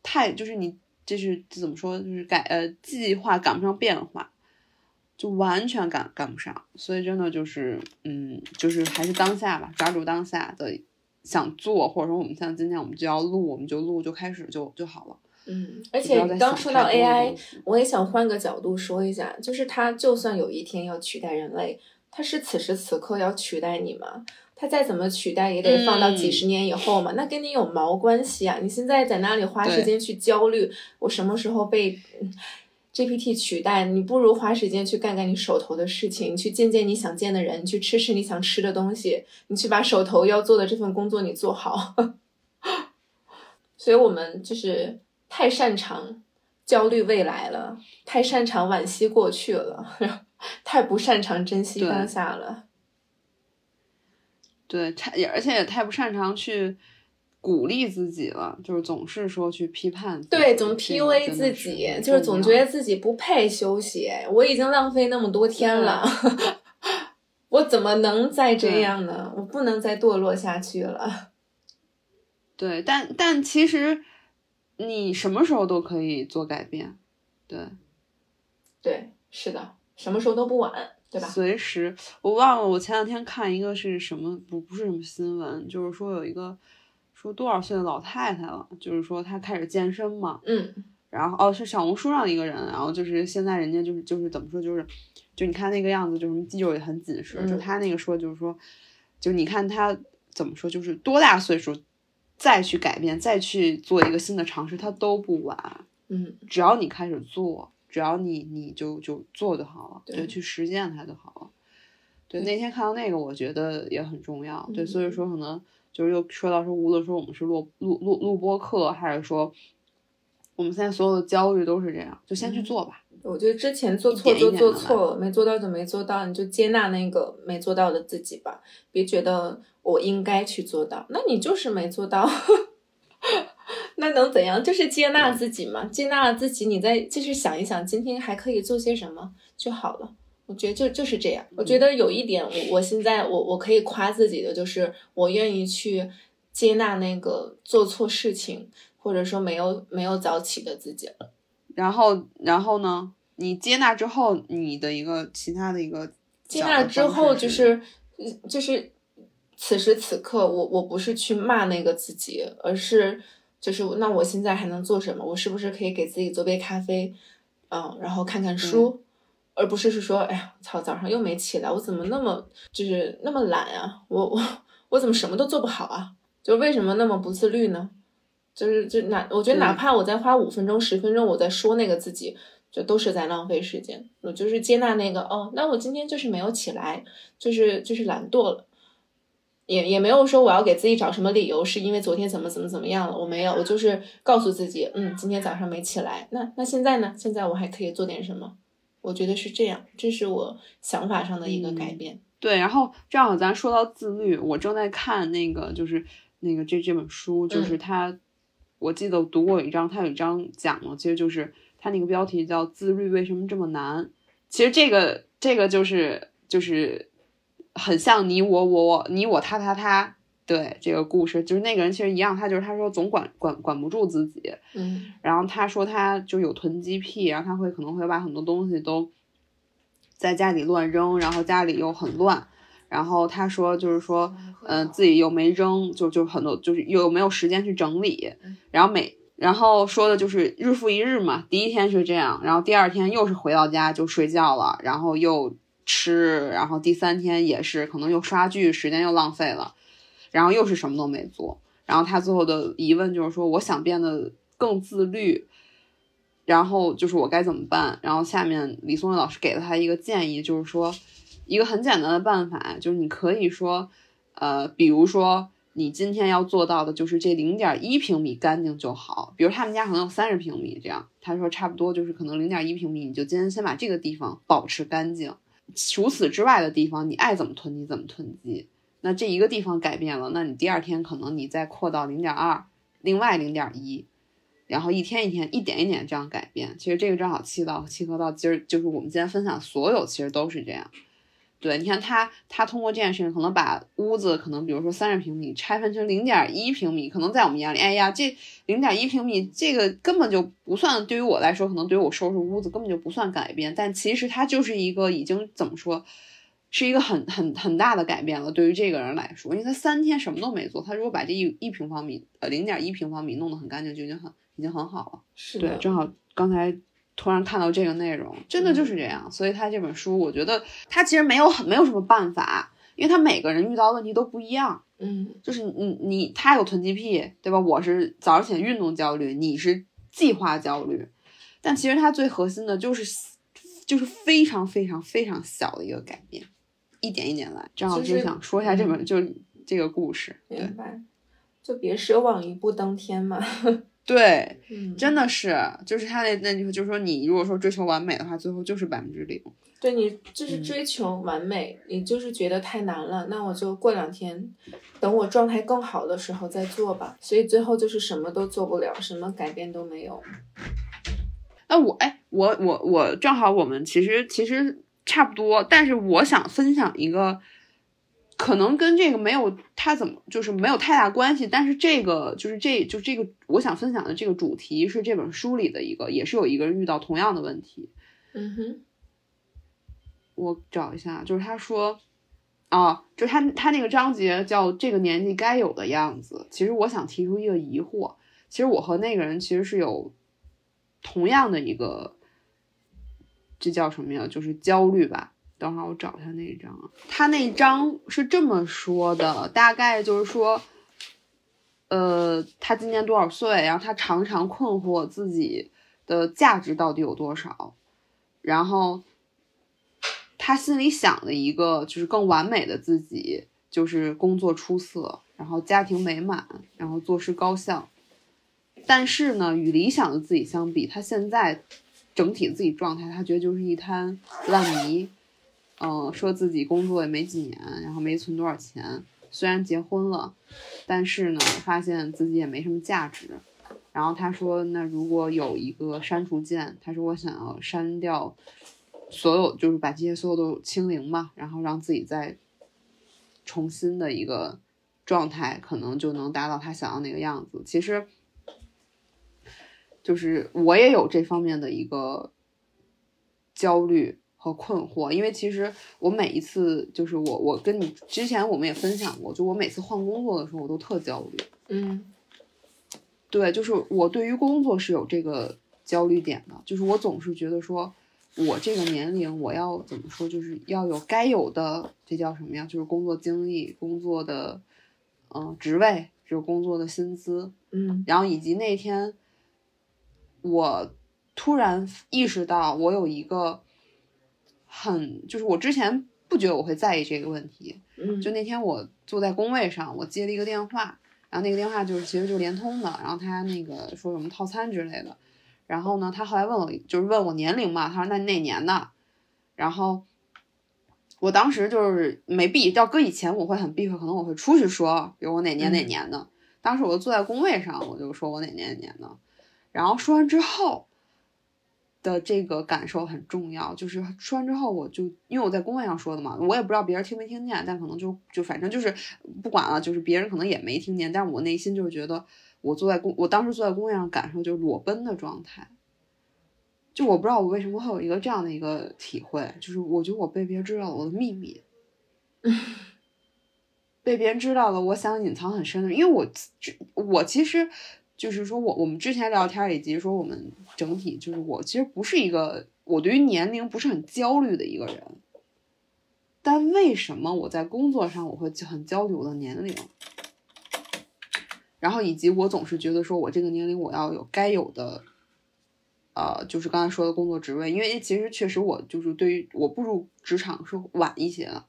太就是你就是怎么说就是改呃计划赶不上变化。就完全赶赶不上，所以真的就是，嗯，就是还是当下吧，抓住当下的想做，或者说我们像今天我们就要录，我们就录，就开始就就好了。嗯，而且刚说到 AI，我也想换个角度说一下，就是它就算有一天要取代人类，它是此时此刻要取代你吗？它再怎么取代，也得放到几嗯十年以后嘛，那跟你有毛关系啊！你现在在那里花时间去焦虑，我什么时候被嗯 GPT 取代？你不如花时间去干干你手头的事情，你去见见你想见的人，你去吃吃你想吃的东西，你去把手头要做的这份工作你做好。所以我们就是太擅长焦虑未来了，太擅长惋惜过去了，太不擅长珍惜当下了。对，太也而且也太不擅长去鼓励自己了，就是总是说去批判，对，总这个 PUA 自己，就是总觉得自己不配休息。我已经浪费那么多天了，我怎么能再这样呢？我不能再堕落下去了。对，但但其实你什么时候都可以做改变，对。对，是的，什么时候都不晚，对吧？随时，我忘了，我前两天看一个是什么，不不是什么新闻，就是说有一个说多少岁的老太太了，就是说她开始健身嘛，嗯然后哦是小红书上的一个人，然后就是现在人家就是就是怎么说就是，就你看那个样子，就什么肌肉也很紧实，就嗯他那个说就是说，就你看他怎么说，就是多大岁数再去改变，再去做一个新的尝试，它都不晚。嗯，只要你开始做，只要你你就就做就好了，对就去实践它就好了。对，那天看到那个，我觉得也很重要。对，嗯所以说可能就是又说到说，无论说我们是录录录录播课，还是说我们现在所有的焦虑都是这样，就先去嗯做吧。我觉得之前做错就做错了，没做到就没做到，你就接纳那个没做到的自己吧，别觉得我应该去做到，那你就是没做到，那能怎样？就是接纳自己嘛，接纳了自己，你再就是想一想，今天还可以做些什么就好了。我觉得就就是这样。我觉得有一点，我我现在我我可以夸自己的，就是我愿意去接纳那个做错事情，或者说没有没有早起的自己了。然后，然后呢？你接纳之后，你的一个其他的一个接纳之后，就是嗯就是此时此刻，我我不是去骂那个自己，而是就是那我现在还能做什么？我是不是可以给自己做杯咖啡，嗯，然后看看书，而不是是说，哎呀，操，早上又没起来，我怎么那么就是那么懒啊？我我我怎么什么都做不好啊？就为什么那么不自律呢？就是就哪，我觉得哪怕我再花五分钟、十分钟，我在说那个自己，就都是在浪费时间。我就是接纳那个哦，那我今天就是没有起来，就是就是懒惰了。也也没有说我要给自己找什么理由，是因为昨天怎么怎么怎么样了，我没有，我就是告诉自己，嗯，今天早上没起来，那那现在呢？现在我还可以做点什么？我觉得是这样，这是我想法上的一个改变。对，然后正好咱说到自律，我正在看那个就是那个这这本书，就是他，我记得读过一章，他有一章讲了，其实就是他那个标题叫“自律为什么这么难”。其实这个这个就是就是很像你我我我你我他他他，对这个故事，就是那个人其实一样，他就是他说总管管管不住自己，嗯，然后他说他就有囤积癖，然后他会可能会把很多东西都。在家里乱扔，然后家里又很乱，然后他说就是说，嗯，自己又没扔，就就很多，就是又没有时间去整理，然后每然后说的就是日复一日嘛，第一天是这样，然后第二天又是回到家就睡觉了，然后又吃，然后第三天也是可能又刷剧，时间又浪费了，然后又是什么都没做，然后他最后的疑问就是说，我想变得更自律。然后就是我该怎么办？然后下面李松蔚老师给了他一个建议，就是说一个很简单的办法，就是你可以说，呃，比如说你今天要做到的就是这零点一平米干净就好。比如他们家可能有三十平米，这样他说差不多就是可能零点一平米，你就今天先把这个地方保持干净。除此之外的地方，你爱怎么囤积怎么囤积。那这一个地方改变了，那你第二天可能你再扩到零点二，另外零点一。然后一天一天，一点一点这样改变，其实这个正好契到契合到今儿，就是我们今天分享所有，其实都是这样。对，你看他，他通过这件事情，可能把屋子可能比如说三十平米拆分成零点一平米，可能在我们眼里，哎呀，这零点一平米这个根本就不算，对于我来说，可能对于我收拾屋子根本就不算改变，但其实它就是一个已经怎么说，是一个很很很大的改变了。对于这个人来说，因为他三天什么都没做，他如果把这一一平方米，呃，零点一平方米弄得很干净，就已经很。已经很好了，是对，正好刚才突然看到这个内容，真的就是这样。所以他这本书，我觉得他其实没有很没有什么办法，因为他每个人遇到问题都不一样。嗯，就是你你他有囤积癖，对吧？我是早上起来运动焦虑，你是计划焦虑，但其实他最核心的就是就是非常非常非常小的一个改变，一点一点来。正好就想说一下这本就这个故事，明白？就别奢望一步登天嘛。对，真的是，就是他那那句，就是说你如果说追求完美的话，最后就是百分之零。对你就是追求完美，你就是觉得太难了，那我就过两天，等我状态更好的时候再做吧。所以最后就是什么都做不了，什么改变都没有。那我哎，我我我正好我们其实其实差不多，但是我想分享一个。可能跟这个没有他怎么就是没有太大关系，但是这个就是这就这个我想分享的这个主题是这本书里的一个，也是有一个人遇到同样的问题。嗯哼，我找一下，就是他说，啊，就他他那个章节叫这个年纪该有的样子。其实我想提出一个疑惑，其实我和那个人其实是有同样的一个，这叫什么呀？就是焦虑吧。等会儿我找一下那一张啊，他那张是这么说的，大概就是说，呃，他今年多少岁？然后他常常困惑自己的价值到底有多少，然后他心里想的一个就是更完美的自己，就是工作出色，然后家庭美满，然后做事高效。但是呢，与理想的自己相比，他现在整体自己状态，他觉得就是一滩烂泥。嗯，说自己工作也没几年，然后没存多少钱。虽然结婚了，但是呢，发现自己也没什么价值。然后他说：“那如果有一个删除键，他说我想要删掉所有，就是把这些所有都清零嘛，然后让自己再重新的一个状态，可能就能达到他想要那个样子。其实，就是我也有这方面的一个焦虑。”和困惑，因为其实我每一次就是我，我跟你之前我们也分享过，就我每次换工作的时候，我都特焦虑。嗯，对，就是我对于工作是有这个焦虑点的，就是我总是觉得说，我这个年龄我要怎么说，就是要有该有的，这叫什么呀？就是工作经历、工作的嗯职位，就是工作的薪资。嗯，然后以及那天我突然意识到，我有一个。很，就是我之前不觉得我会在意这个问题，嗯，就那天我坐在工位上，我接了一个电话，然后那个电话就是其实就联通的，然后他那个说什么套餐之类的，然后呢，他后来问我就是问我年龄嘛，他说那你哪年的？然后我当时就是没避，要搁以前我会很避讳，可能我会出去说，比如我哪年哪年的。当时我就坐在工位上，我就说我哪年哪年的，然后说完之后。的这个感受很重要，就是说完之后我就因为我在工位上说的嘛，我也不知道别人听没听见，但可能就就反正就是不管了，就是别人可能也没听见，但我内心就是觉得我坐在工，我当时坐在工位上感受就是裸奔的状态。就我不知道我为什么会有一个这样的一个体会，就是我觉得我被别人知道了我的秘密，被别人知道了我想隐藏很深的，因为我我其实。就是说我我们之前聊天以及说我们整体，就是我其实不是一个我对于年龄不是很焦虑的一个人，但为什么我在工作上我会很焦虑我的年龄？然后以及我总是觉得说我这个年龄我要有该有的。呃，就是刚才说的工作职位，因为其实确实我就是对于我步入职场是晚一些的，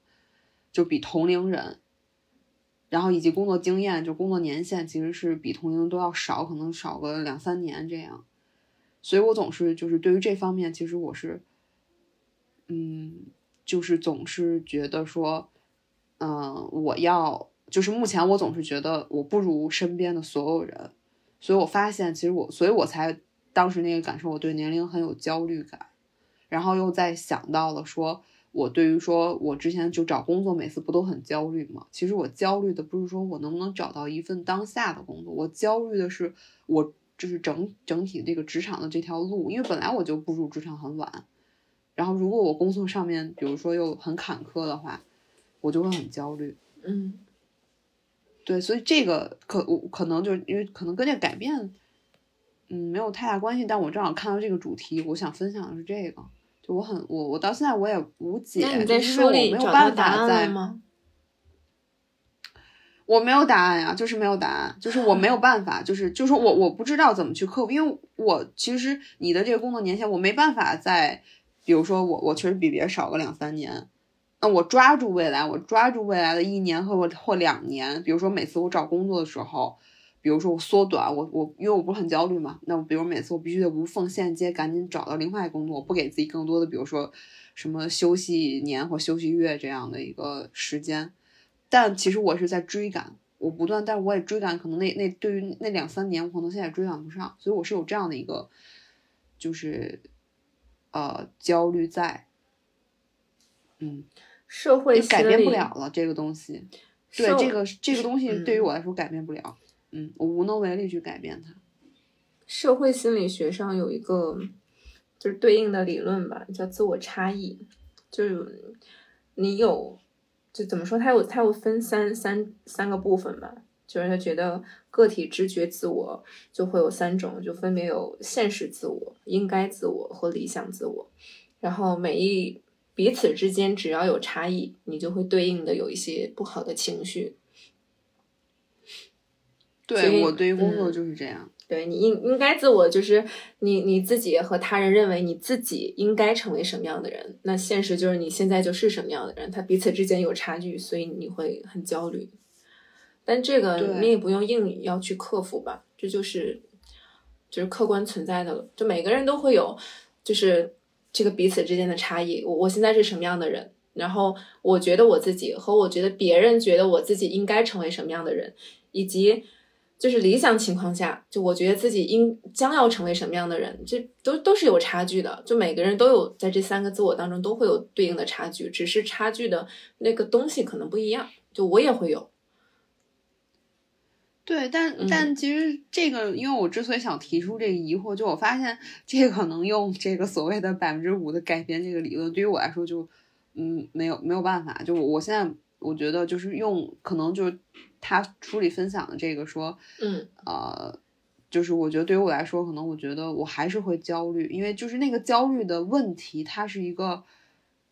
就比同龄人，然后以及工作经验就工作年限其实是比同龄都要少可能少个两三年这样。所以我总是就是对于这方面其实我是嗯就是总是觉得说嗯我要就是目前我总是觉得我不如身边的所有人所以我发现其实我所以我才当时那个感受我对年龄很有焦虑感。然后又在想到了说我对于说我之前就找工作，每次不都很焦虑吗？其实我焦虑的不是说我能不能找到一份当下的工作，我焦虑的是我就是整整体这个职场的这条路，因为本来我就步入职场很晚。然后如果我工作上面，比如说又很坎坷的话，我就会很焦虑。嗯。对，所以这个可我可能就，因为可能跟这改变嗯没有太大关系，但我正好看到这个主题，我想分享的是这个。我很我我到现在我也无解但是我没有办法在吗？我没有答案呀就是没有答案就是我没有 办法就是就说我我不知道怎么去克服因为我其实你的这个工作年限我没办法在比如说我我确实比别人少个两三年那我抓住未来我抓住未来的一年和我或两年比如说每次我找工作的时候比如说我缩短我我，因为我不是很焦虑嘛，那我比如每次我必须得无缝衔接，赶紧找到另外工作，不给自己更多的，比如说什么休息年或休息月这样的一个时间。但其实我是在追赶，我不断，但是我也追赶，可能那那对于那两三年，我可能现在追赶不上，所以我是有这样的一个，就是呃焦虑在，嗯，社会改变不了了这个东西，对这个这个东西对于我来说改变不了。嗯我无能为力去改变它。社会心理学上有一个就是对应的理论吧叫自我差异。就是你有就怎么说它有它有分三三三个部分吧就是他觉得个体直觉自我就会有三种就分别有现实自我应该自我和理想自我。然后每一彼此之间只要有差异你就会对应的有一些不好的情绪。对，我对于工作就是这样。对你应应该自我，就是你你自己和他人认为你自己应该成为什么样的人。那现实就是你现在就是什么样的人，他彼此之间有差距，所以你会很焦虑。但这个你也不用硬要去克服吧？这就是就是客观存在的了。就每个人都会有，就是这个彼此之间的差异。我我现在是什么样的人，然后我觉得我自己和我觉得别人觉得我自己应该成为什么样的人，以及。就是理想情况下，就我觉得自己应将要成为什么样的人，这都都是有差距的。就每个人都有在这三个自我当中都会有对应的差距，只是差距的那个东西可能不一样。就我也会有。对，但但其实这个，因为我之所以想提出这个疑惑，就我发现这个能用这个所谓的百分之五的改变这个理论，对于我来说就嗯没有没有办法。就我现在我觉得就是用可能就是。他书里分享的这个说，嗯，呃，就是我觉得对于我来说，可能我觉得我还是会焦虑，因为就是那个焦虑的问题，它是一个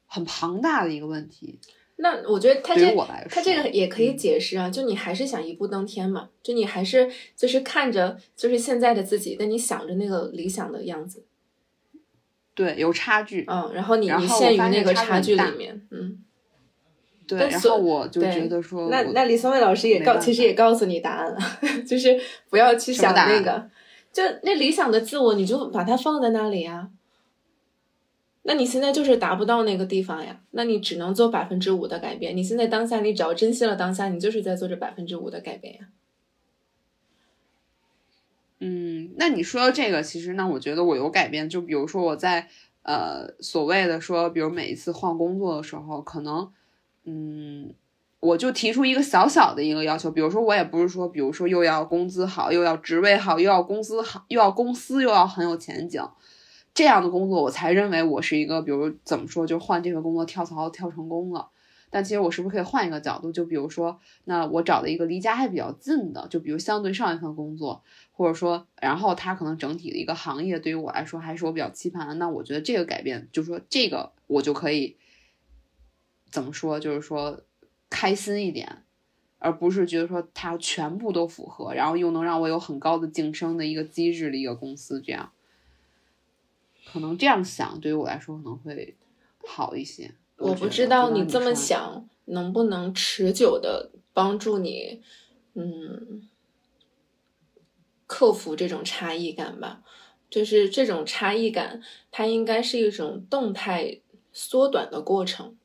很庞大的一个问题。那我觉得他这他这个也可以解释啊，就你还是想一步登天嘛，就你还是就是看着就是现在的自己，但你想着那个理想的样子，对，有差距，嗯，然后你你陷于那个差距里面，嗯。对然后我就觉得说那那李松蔚老师也告，其实也告诉你答案了，就是不要去想那个，就那理想的自我，你就把它放在那里呀。那你现在就是达不到那个地方呀，那你只能做百分之五的改变。你现在当下，你只要珍惜了当下，你就是在做这百分之五的改变呀。嗯，那你说到这个，其实那我觉得我有改变。就比如说我在呃所谓的说，比如每一次换工作的时候，可能嗯，我就提出一个小小的一个要求，比如说我也不是说，比如说又要工资好，又要职位好，又要公司好，又要公司又要很有前景，这样的工作我才认为我是一个，比如怎么说，就换这份工作跳槽跳成功了。但其实我是不是可以换一个角度？就比如说，那我找的一个离家还比较近的，就比如相对上一份工作，或者说，然后他可能整体的一个行业对于我来说还是我比较期盼的。那我觉得这个改变，就说这个我就可以怎么说，就是说开心一点，而不是觉得说它全部都符合，然后又能让我有很高的晋升的一个机制的一个公司，这样可能这样想对于我来说可能会好一些。我不知道你你这么想能不能持久的帮助你，嗯，克服这种差异感吧。就是这种差异感，它应该是一种动态缩短的过程。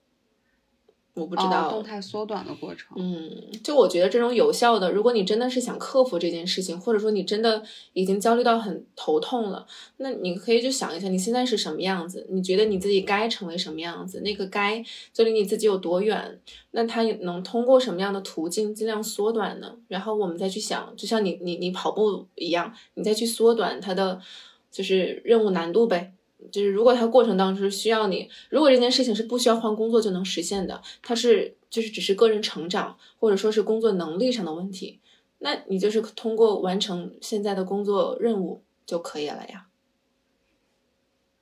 我不知道，哦、动态缩短的过程。嗯，就我觉得这种有效的，如果你真的是想克服这件事情，或者说你真的已经焦虑到很头痛了，那你可以就想一下你现在是什么样子，你觉得你自己该成为什么样子，那个该就离你自己有多远，那它能通过什么样的途径尽量缩短呢？然后我们再去想，就像你你你跑步一样，你再去缩短它的就是任务难度呗。就是如果它过程当中需要你，如果这件事情是不需要换工作就能实现的，它是就是只是个人成长或者说是工作能力上的问题，那你就是通过完成现在的工作任务就可以了呀。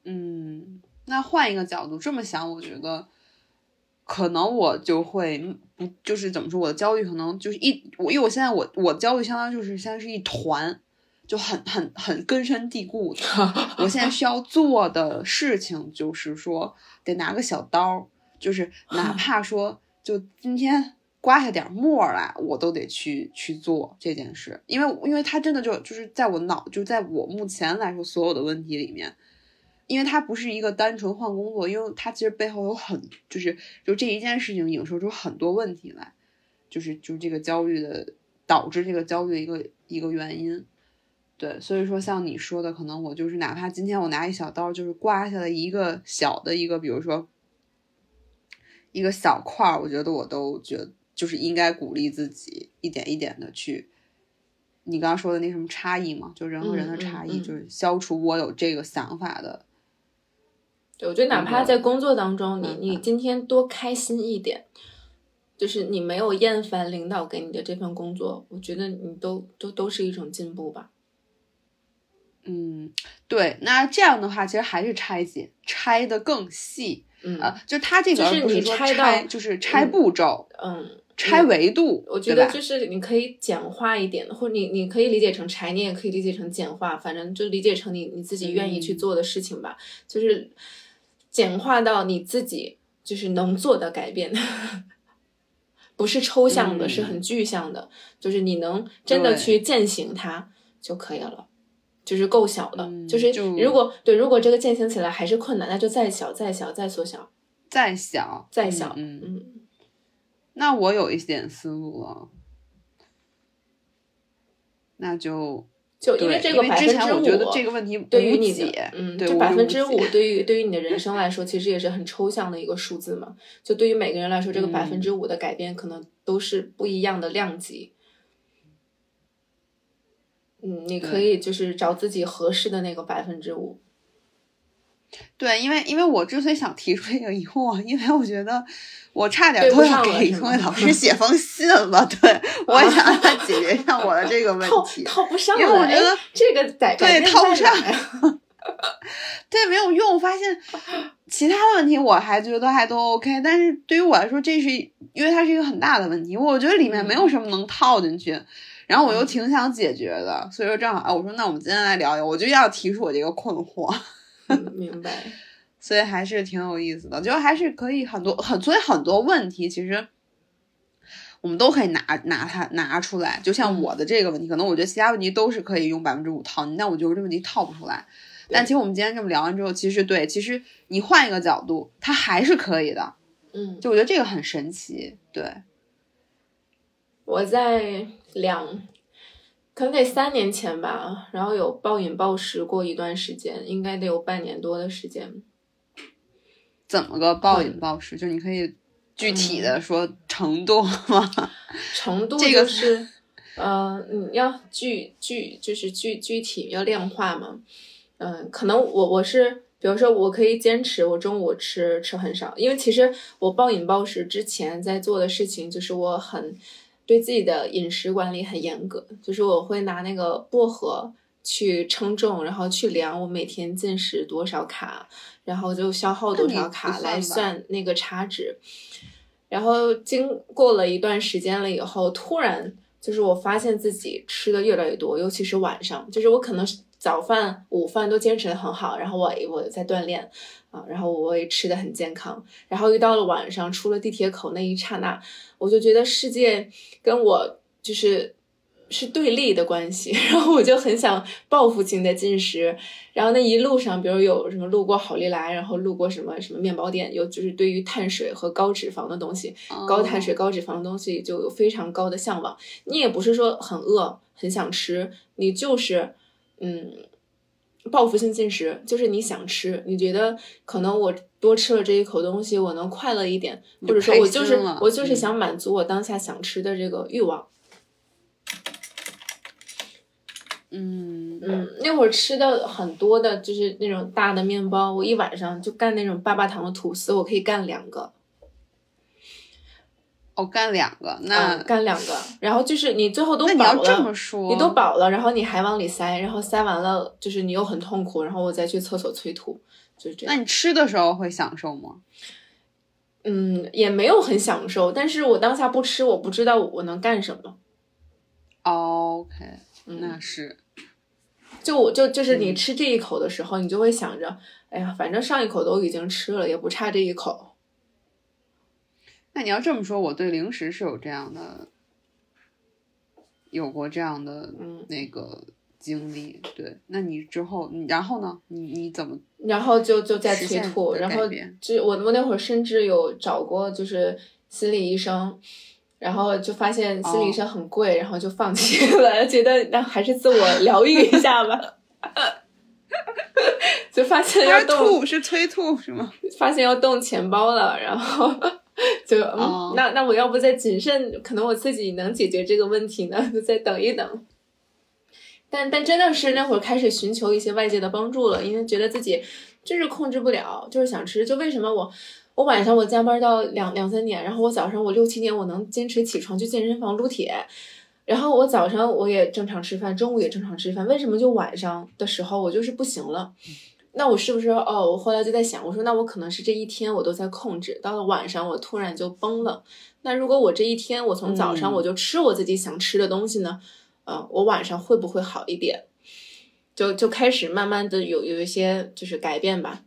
嗯，那换一个角度这么想，我觉得可能我就会不就是怎么说，我的焦虑可能就是一我，因为我现在我我焦虑相当于就是现在是一团。就很很很根深蒂固的，我现在需要做的事情就是说，得拿个小刀，就是哪怕说就今天刮下点沫来，我都得去去做这件事，因为因为它真的就就是在我脑，就在我目前来说所有的问题里面，因为它不是一个单纯换工作，因为它其实背后有很就是就这一件事情影射出很多问题来，就是就是这个焦虑的导致这个焦虑的一个一个原因。对，所以说像你说的，可能我就是哪怕今天我拿一小刀，就是刮下来一个小的一个，比如说一个小块儿，我觉得我都觉得就是应该鼓励自己一点一点的去。你刚刚说的那什么差异嘛，就人和人的差异，嗯嗯嗯就是消除我有这个想法的。对，我觉得哪怕在工作当中，你嗯你今天多开心一点，就是你没有厌烦领导给你的这份工作，我觉得你都都都是一种进步吧。嗯，对，那这样的话，其实还是拆解，拆的更细，嗯呃，就它这个就是而不是说你拆拆，到就是拆步骤，嗯，拆维度，我觉得就是你可以简化一点，或者你你可以理解成拆，你也可以理解成简化，反正就理解成你你自己愿意去嗯。做的事情吧，就是简化到你自己就是能做的改变，不是抽象的，嗯。是很具象的，就是你能真的去践行它就可以了。就是够小的，嗯就是如果对，如果这个践行起来还是困难，那就再小、再小、再缩小、再小，再小。嗯，嗯嗯，那我有一点思路了，那就就因为，这个百之分之五，前我觉得这个问题对于你嗯，对就百分之五，对于对于你的人生来说，其实也是很抽象的一个数字嘛。就对于每个人来说，这个百分之五的改变可能都是不一样的量级。嗯，你可以就是找自己合适的那个百分之五。对，因为因为我之所以想提出这个疑惑，因为我觉得我差点都要给宋伟老师写封信了，对 我也想让他解决一下我的这个问题。套不上因为我觉得这个改改变对套不上 对，没有用。我发现其他的问题我还觉得还都 OK，但是对于我来说，这是因为它是一个很大的问题，我觉得里面没有什么能套进去。然后我又挺想解决的，所以说正好，哎，我说那我们今天来聊一聊，我就要提出我这个困惑。嗯明白。所以还是挺有意思的，就还是可以很多很，所以很多问题其实我们都可以拿拿它拿出来。就像我的这个问题，可能我觉得其他问题都是可以用百分之五套，但我觉得这问题套不出来。但其实我们今天这么聊完之后，其实对，其实你换一个角度，它还是可以的。嗯，就我觉得这个很神奇。对，我在两，可能得三年前吧，然后有暴饮暴食过一段时间，应该得有半年多的时间。怎么个暴饮暴食？就你可以具体的说程度吗？程度这个就是，呃，你要具具就是具具体要量化嘛。嗯、可能我我是，比如说我可以坚持，我中午吃吃很少，因为其实我暴饮暴食之前在做的事情，就是我很对自己的饮食管理很严格，就是我会拿那个薄荷去称重，然后去量我每天进食多少卡，然后就消耗多少卡来算那个差值。然后经过了一段时间了以后，突然就是我发现自己吃的越来越多，尤其是晚上，就是我可能早饭、午饭都坚持的很好，然后我我在锻炼啊，然后我也吃的很健康，然后一到了晚上，出了地铁口那一刹那，我就觉得世界跟我就是。是对立的关系，然后我就很想报复性的进食，然后那一路上，比如有什么路过好利来，然后路过什么什么面包店，有就是对于碳水和高脂肪的东西，高碳水、高脂肪的东西就有非常高的向往。你也不是说很饿，很想吃，你就是嗯，报复性进食，就是你想吃，你觉得可能我多吃了这一口东西，我能快乐一点，或者说我就是我就是嗯想满足我当下想吃的这个欲望。嗯嗯，那会儿吃的很多的就是那种大的面包，我一晚上就干那种八八糖的吐司，我可以干两个。哦，干两个，那、嗯，干两个，然后就是你最后都饱要这么了，说，你都饱了，然后你还往里塞，然后塞完了，就是你又很痛苦，然后我再去厕所催吐，就是这样。那你吃的时候会享受吗？嗯，也没有很享受，但是我当下不吃，我不知道我能干什么。OK，嗯，那是就我就就是你嗯吃这一口的时候，你就会想着，哎呀，反正上一口都已经吃了，也不差这一口。那你要这么说，我对零食是有这样的，有过这样的嗯那个经历。对，那你之后，你然后呢？你你怎么？然后就就在催吐，然后就我我那会儿甚至有找过就是心理医生，然后就发现心理医生很贵，然后就放弃了，觉得那还是自我疗愈一下吧。就发现要动，吐，是催吐是吗？发现要动钱包了，然后 就嗯，哦那那我要不再谨慎，可能我自己能解决这个问题呢，就 再等一等。但但真的是那会儿开始寻求一些外界的帮助了，因为觉得自己就是控制不了，就是想吃。就为什么我我晚上我加班到两两三点，然后我早上我六七点我能坚持起床去健身房撸铁，然后我早上我也正常吃饭，中午也正常吃饭，为什么就晚上的时候我就是不行了？那我是不是哦？我后来就在想，我说那我可能是这一天我都在控制，到了晚上我突然就崩了。那如果我这一天我从早上嗯我就吃我自己想吃的东西呢？呃，我晚上会不会好一点？就就开始慢慢的有有一些就是改变吧。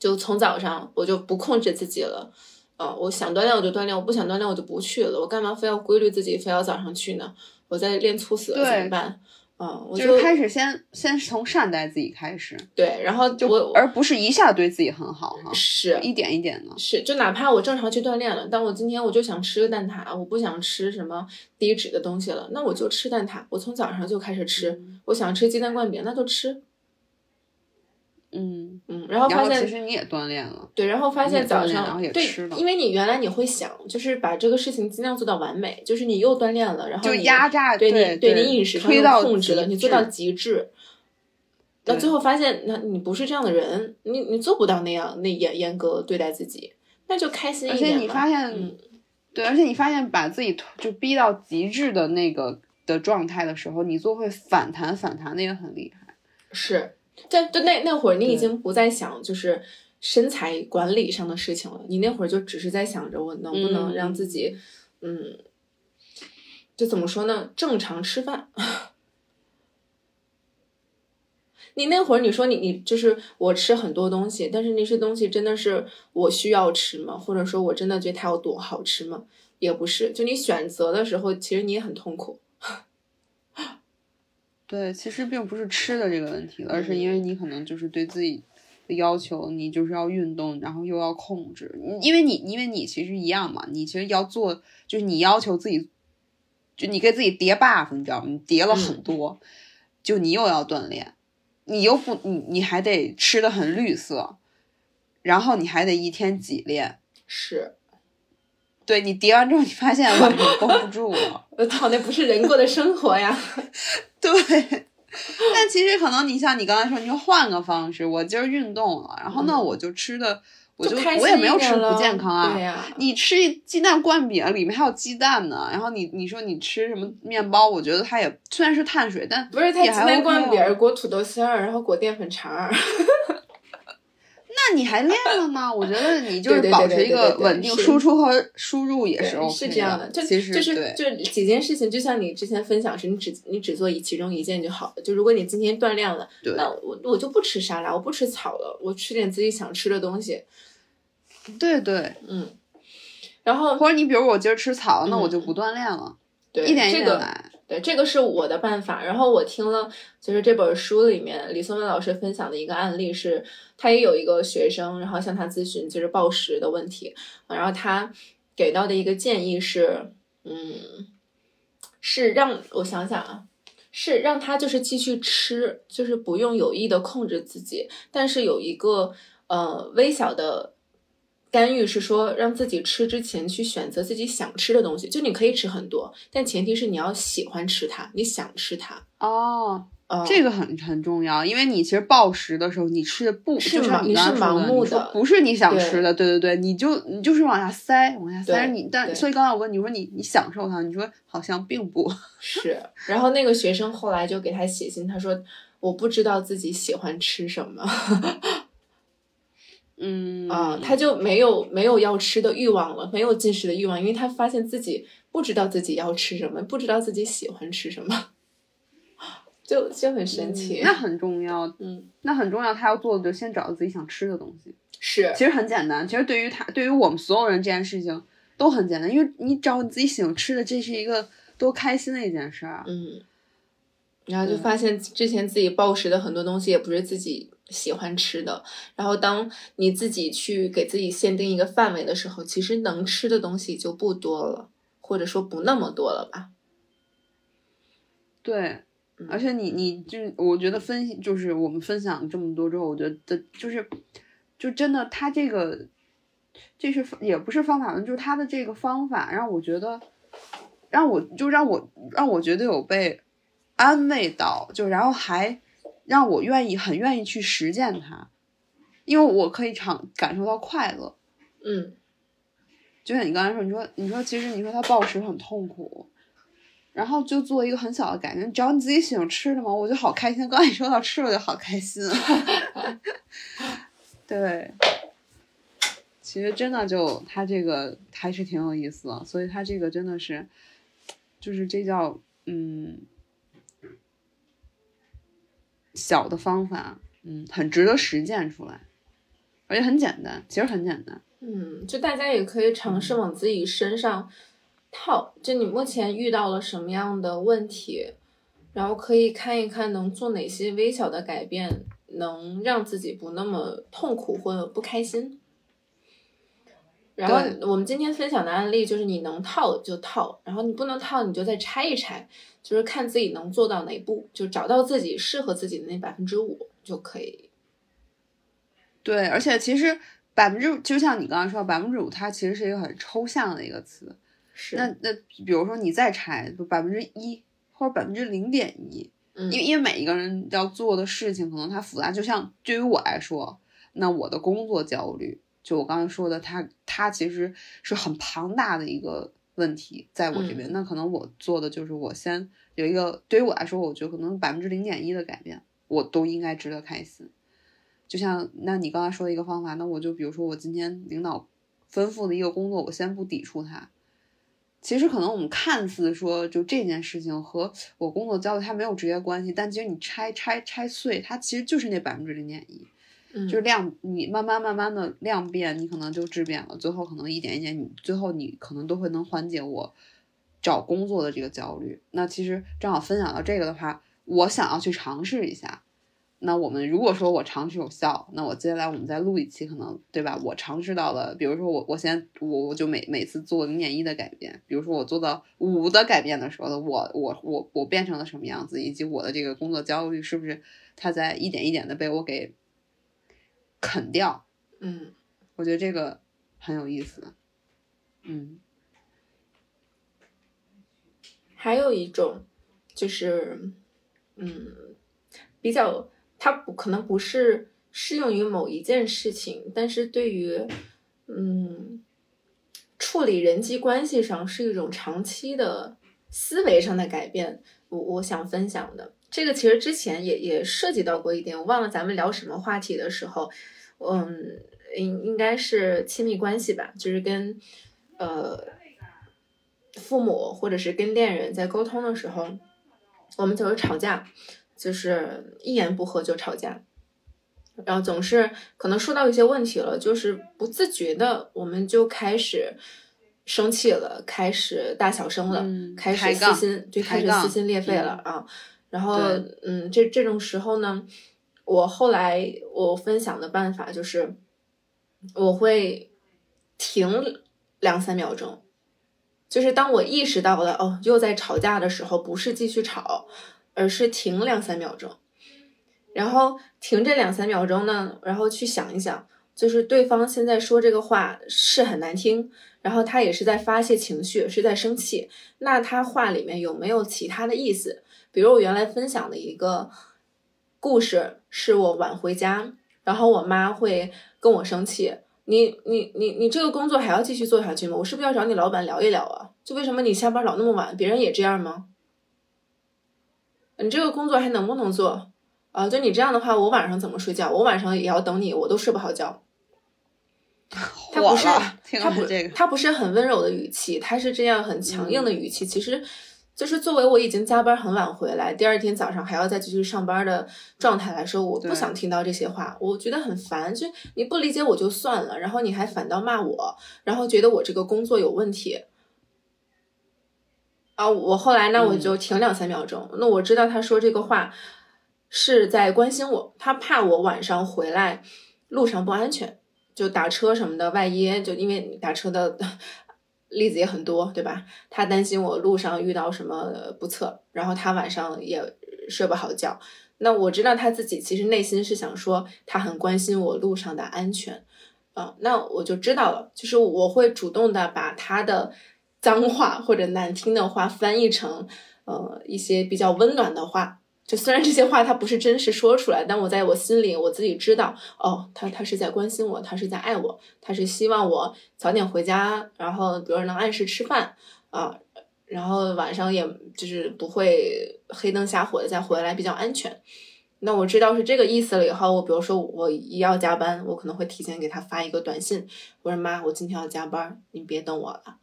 就从早上我就不控制自己了，呃，我想锻炼我就锻炼，我不想锻炼我就不去了。我干嘛非要规律自己，非要早上去呢？我在练猝死了怎么办？嗯，我就是开始先先从善待自己开始，对，然后就我而不是一下对自己很好哈，是一点一点的。是，就哪怕我正常去锻炼了，但我今天我就想吃个蛋挞，我不想吃什么低脂的东西了，那我就吃蛋挞。我从早上就开始吃，嗯我想吃鸡蛋灌饼，那就吃。嗯，嗯，然后发现其实你也锻炼了，对，然后发现早上对也吃了，因为你原来你会想，就是把这个事情尽量做到完美，就是你又锻炼了，然后就压榨对对你对对你饮食上又推到控制了，你做到极致。那最后发现，那你不是这样的人，你你做不到那样那严严格对待自己，那就开心而且一点嘛你发现，嗯对，而且你发现把自己就逼到极致的那个的状态的时候，你就会反弹，反弹的也很厉害。是，这就那那会儿你已经不再想就是身材管理上的事情了，你那会儿就只是在想着我能不能让自己，嗯，就怎么说呢，正常吃饭。你那会儿你说你你就是我吃很多东西，但是那些东西真的是我需要吃吗？或者说我真的觉得它有多好吃吗？也不是，就你选择的时候，其实你也很痛苦。对，其实并不是吃的这个问题，而是因为你可能就是对自己的要求，你就是要运动，然后又要控制，因为你因为你其实一样嘛，你其实要做，就是你要求自己，就你给自己叠 buff，你知道吗？你叠了很多，就你又要锻炼，你又不你你还得吃的很绿色，然后你还得一天几练，是，对你叠完之后，你发现晚上绷不住了。我操，那不是人过的生活呀。对，但其实可能你像你刚才说，你就换个方式，我今儿运动了，然后呢我就吃的，我就我也没有吃不健康啊。对呀，你吃鸡蛋灌饼，里面还有鸡蛋呢。然后你你说你吃什么面包，我觉得它也虽然是碳水，但不是它鸡蛋灌饼啊裹土豆丝儿，然后裹淀粉肠儿。那你还练了吗？我觉得你就对对对保持一个稳定输出和输入也是 OK 是这样的，就其实就是对就几件事情，就像你之前分享是，你只你只做一其中一件就好了。就如果你今天锻炼了，对那我我就不吃沙拉，我不吃草了，我吃点自己想吃的东西。对对，嗯，然后或者你比如我今儿吃草，那我就嗯不锻炼了，对一点一这个。这个是我的办法。然后我听了，就是这本书里面李松蔚老师分享的一个案例是，他也有一个学生，然后向他咨询就是暴食的问题，然后他给到的一个建议是，嗯，是让我想想啊，是让他就是继续吃，就是不用有意的控制自己，但是有一个呃微小的干预是说，让自己吃之前去选择自己想吃的东西，就你可以吃很多，但前提是你要喜欢吃它，你想吃它。哦，呃、这个很很重要，因为你其实暴食的时候，你吃的不是你是盲目的不是你想吃的，对对对，你就你就是往下塞，往下塞。对你但所以刚才我问你说你你享受它，你说好像并不。是，然后那个学生后来就给他写信，他说我不知道自己喜欢吃什么。嗯啊、他就没有没有要吃的欲望了，没有进食的欲望，因为他发现自己不知道自己要吃什么，不知道自己喜欢吃什么，就就很神奇。那很重要，嗯，那很重要。他要做的就先找到自己想吃的东西。是其实很简单，其实对于他，对于我们所有人这件事情都很简单，因为你找你自己喜欢吃的，这是一个多开心的一件事儿。嗯，然后就发现之前自己暴食的很多东西也不是自己喜欢吃的，然后当你自己去给自己限定一个范围的时候，其实能吃的东西就不多了，或者说不那么多了吧。对，嗯而且你你就我觉得分析就是我们分享这么多之后，我觉得就是就真的他这个这是也不是方法论，就是他的这个方法让我觉得让我就让我让我觉得有被安慰到，就然后还让我愿意很愿意去实践它，因为我可以尝感受到快乐。嗯，就像你刚才说，你说你说其实你说他暴食很痛苦，然后就做一个很小的改变，只要你自己喜欢吃的嘛，我就好开心。刚才你说到吃，我就好开心。对，其实真的就他这个还是挺有意思的，所以他这个真的是，就是这叫嗯小的方法，嗯，很值得实践出来，而且很简单，其实很简单。嗯，就大家也可以尝试往自己身上套，就你目前遇到了什么样的问题，然后可以看一看能做哪些微小的改变，能让自己不那么痛苦或者不开心。然后我们今天分享的案例就是你能套就套，然后你不能套你就再拆一拆，就是看自己能做到哪步，就找到自己适合自己的那百分之五就可以。对，而且其实百分之就像你刚刚说，百分之五它其实是一个很抽象的一个词。是，那那比如说你再拆，就百分之一或者百分之零点一，嗯因为因为每一个人要做的事情可能它复杂。就像对于我来说，那我的工作焦虑，就我刚才说的，它它其实是很庞大的一个问题，在我这边。那可能我做的就是我先有一个，对于我来说，我觉得可能百分之零点一的改变，我都应该值得开心。就像那你刚才说的一个方法，那我就比如说我今天领导吩咐的一个工作，我先不抵触它，其实可能我们看似说就这件事情和我工作焦虑它没有直接关系，但其实你拆拆拆碎，它其实就是那百分之零点一。嗯，就是量，你慢慢慢慢的量变，你可能就质变了，最后可能一点一点，你最后你可能都会能缓解我找工作的这个焦虑。那其实正好分享到这个的话，我想要去尝试一下。那我们如果说我尝试有效，那我接下来我们再录一期，可能对吧？我尝试到了，比如说我我现在我我就每每次做零点一的改变，比如说我做到五的改变的时候，我我我我变成了什么样子，以及我的这个工作焦虑是不是它在一点一点的被我给。啃掉，嗯，我觉得这个很有意思，嗯。还有一种就是，嗯，比较它不可能不是适用于某一件事情，但是对于嗯处理人际关系上是一种长期的思维上的改变，我我想分享的。这个其实之前也也涉及到过一点，我忘了咱们聊什么话题的时候，嗯，应应该是亲密关系吧，就是跟呃父母或者是跟恋人在沟通的时候，我们总是吵架，就是一言不合就吵架，然后总是可能说到一些问题了，就是不自觉的我们就开始生气了，开始大小声了，开始撕心，就开始撕心裂肺了啊。然后，嗯，这这种时候呢，我后来我分享的办法就是，我会停两三秒钟，就是当我意识到了哦又在吵架的时候，不是继续吵，而是停两三秒钟，然后停这两三秒钟呢，然后去想一想，就是对方现在说这个话是很难听，然后他也是在发泄情绪，是在生气，那他话里面有没有其他的意思？比如我原来分享的一个故事，是我晚回家，然后我妈会跟我生气，你你你你这个工作还要继续做下去吗？我是不是要找你老板聊一聊啊？就为什么你下班老那么晚？别人也这样吗？你这个工作还能不能做？啊，就你这样的话，我晚上怎么睡觉？我晚上也要等你，我都睡不好觉。他不是他不他不是很温柔的语气，他是这样很强硬的语气，其实。就是作为我已经加班很晚回来，第二天早上还要再继续上班的状态来说，我不想听到这些话，我觉得很烦。就你不理解我就算了，然后你还反倒骂我，然后觉得我这个工作有问题。啊，我后来那我就停两三秒钟，那我知道他说这个话是在关心我，他怕我晚上回来路上不安全，就打车什么的，万一就因为打车的。例子也很多，对吧？他担心我路上遇到什么不测，然后他晚上也睡不好觉。那我知道他自己其实内心是想说，他很关心我路上的安全，啊，那我就知道了。就是我会主动的把他的脏话或者难听的话翻译成，呃，一些比较温暖的话。就虽然这些话他不是真实说出来，但我在我心里我自己知道，哦，他他是在关心我，他是在爱我，他是希望我早点回家，然后比如能按时吃饭啊，然后晚上也就是不会黑灯瞎火的再回来，比较安全。那我知道是这个意思了以后，我比如说我一要加班，我可能会提前给他发一个短信，我说妈，我今天要加班，你别等我了。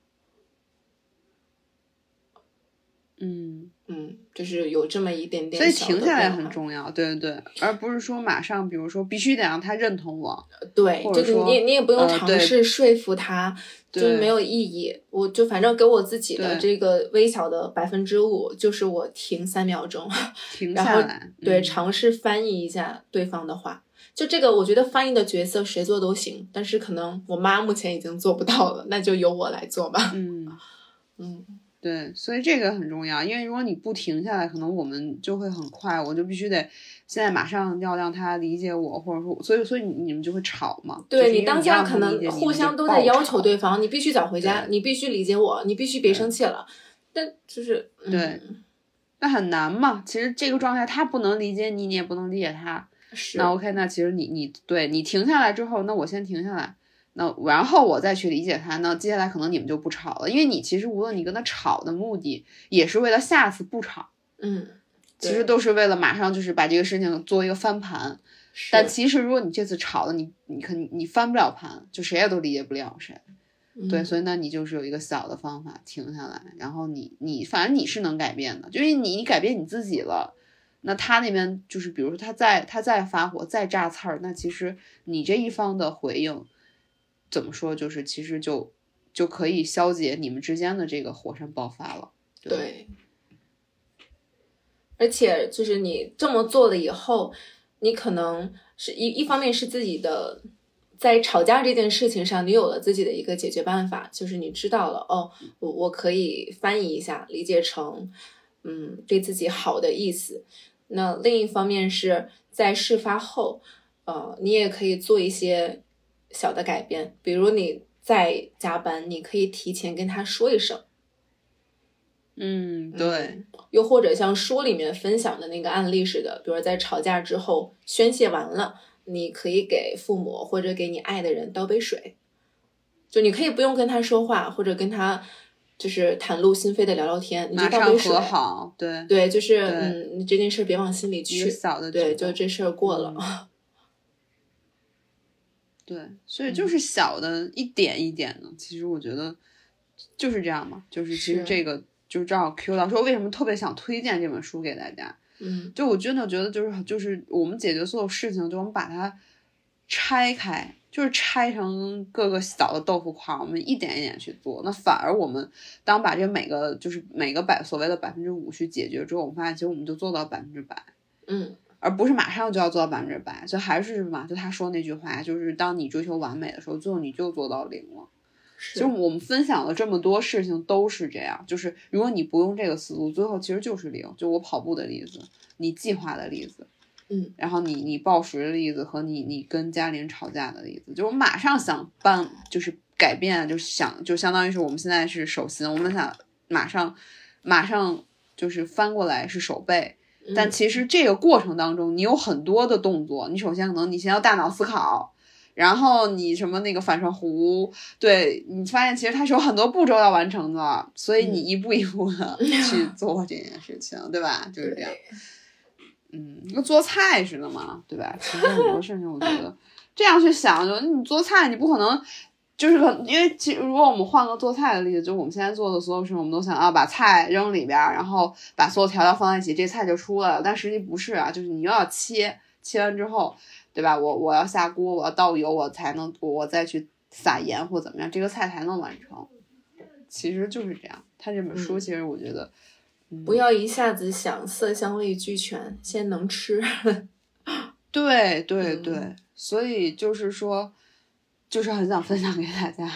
嗯嗯，就是有这么一点点，所以停下来很重要，对对对，而不是说马上，比如说必须得让他认同我，对，就是你你也不用尝试说服他，就没有意义。我就反正给我自己的这个微小的百分之五，就是我停三秒钟，停 下来，对，尝试翻译一下对方的话。就这个，我觉得翻译的角色谁做都行，但是可能我妈目前已经做不到了，那就由我来做吧。嗯 嗯。对，所以这个很重要，因为如果你不停下来，可能我们就会很快，我就必须得现在马上要让他理解我，或者说，所以所以你们就会吵嘛。对你当下可能互相都在要求对方，你必须早回家，你必须理解我，你必须别生气了。但就是对，那很难嘛。其实这个状态他不能理解你，你也不能理解他。是。那 OK，那其实你你对你停下来之后，那我先停下来。那然后我再去理解他，那接下来可能你们就不吵了，因为你其实无论你跟他吵的目的，也是为了下次不吵，嗯，其实都是为了马上就是把这个事情做一个翻盘。但其实如果你这次吵了，你你可你翻不了盘，就谁也都理解不了谁。对，嗯所以那你就是有一个小的方法停下来，然后你你反正你是能改变的，就是你你改变你自己了，那他那边就是比如说他再他再发火再炸刺儿，那其实你这一方的回应怎么说，就是其实就就可以消解你们之间的这个火山爆发了。对，而且就是你这么做了以后，你可能是一一方面是自己的，在吵架这件事情上，你有了自己的一个解决办法，就是你知道了哦，我我可以翻译一下，理解成嗯对自己好的意思。那另一方面是在事发后，呃，你也可以做一些小的改变，比如你在加班，你可以提前跟他说一声。嗯，对，又或者像书里面分享的那个案例似的，比如在吵架之后宣泄完了，你可以给父母或者给你爱的人倒杯水，就你可以不用跟他说话，或者跟他就是袒露心扉的聊聊天，你就马上倒杯水和。好，对，对，就是嗯，你这件事别往心里去，小的对，就这事儿过了。对，所以嗯就是小的一点一点的，其实我觉得就是这样嘛，就是其实这个就正好 Q 到说为什么特别想推荐这本书给大家，嗯就我真的觉得就是就是我们解决所有事情，就我们把它拆开，就是拆成各个小的豆腐块，我们一点一点去做。那反而我们当把这每个就是每个百所谓的百分之五去解决之后，我们发现其实我们就做到百分之百。嗯，而不是马上就要做到百分之百，就还是什么，就他说那句话，就是当你追求完美的时候，最后你就做到零了。是就我们分享了这么多事情都是这样，就是如果你不用这个思路，最后其实就是零。就我跑步的例子，你计划的例子，嗯，然后你你暴食的例子和你你跟家里人吵架的例子，就我马上想办就是改变，就是想就相当于是我们现在是手心，我们想马上马上就是翻过来是手背，但嗯其实这个过程当中，你有很多的动作。你首先可能你先要大脑思考，然后你什么那个反射弧，对你发现其实它是有很多步骤要完成的，所以你嗯一步一步的 去做这件事情，对吧？就是这样。嗯，跟做菜似的嘛，对吧？其实很多事情，我觉得这样去想，就你做菜，你不可能。就是可，因为其实如果我们换个做菜的例子，就我们现在做的所有事情，我们都想要把菜扔里边儿，然后把所有调料放在一起，这菜就出来了。但实际不是啊，就是你又要切，切完之后，对吧？我我要下锅，我要倒油，我才能我我再去撒盐或怎么样，这个菜才能完成。其实就是这样。他这本书嗯其实我觉得，不要一下子想色香味俱全，先能吃。对对嗯对，所以就是说，就是很想分享给大家。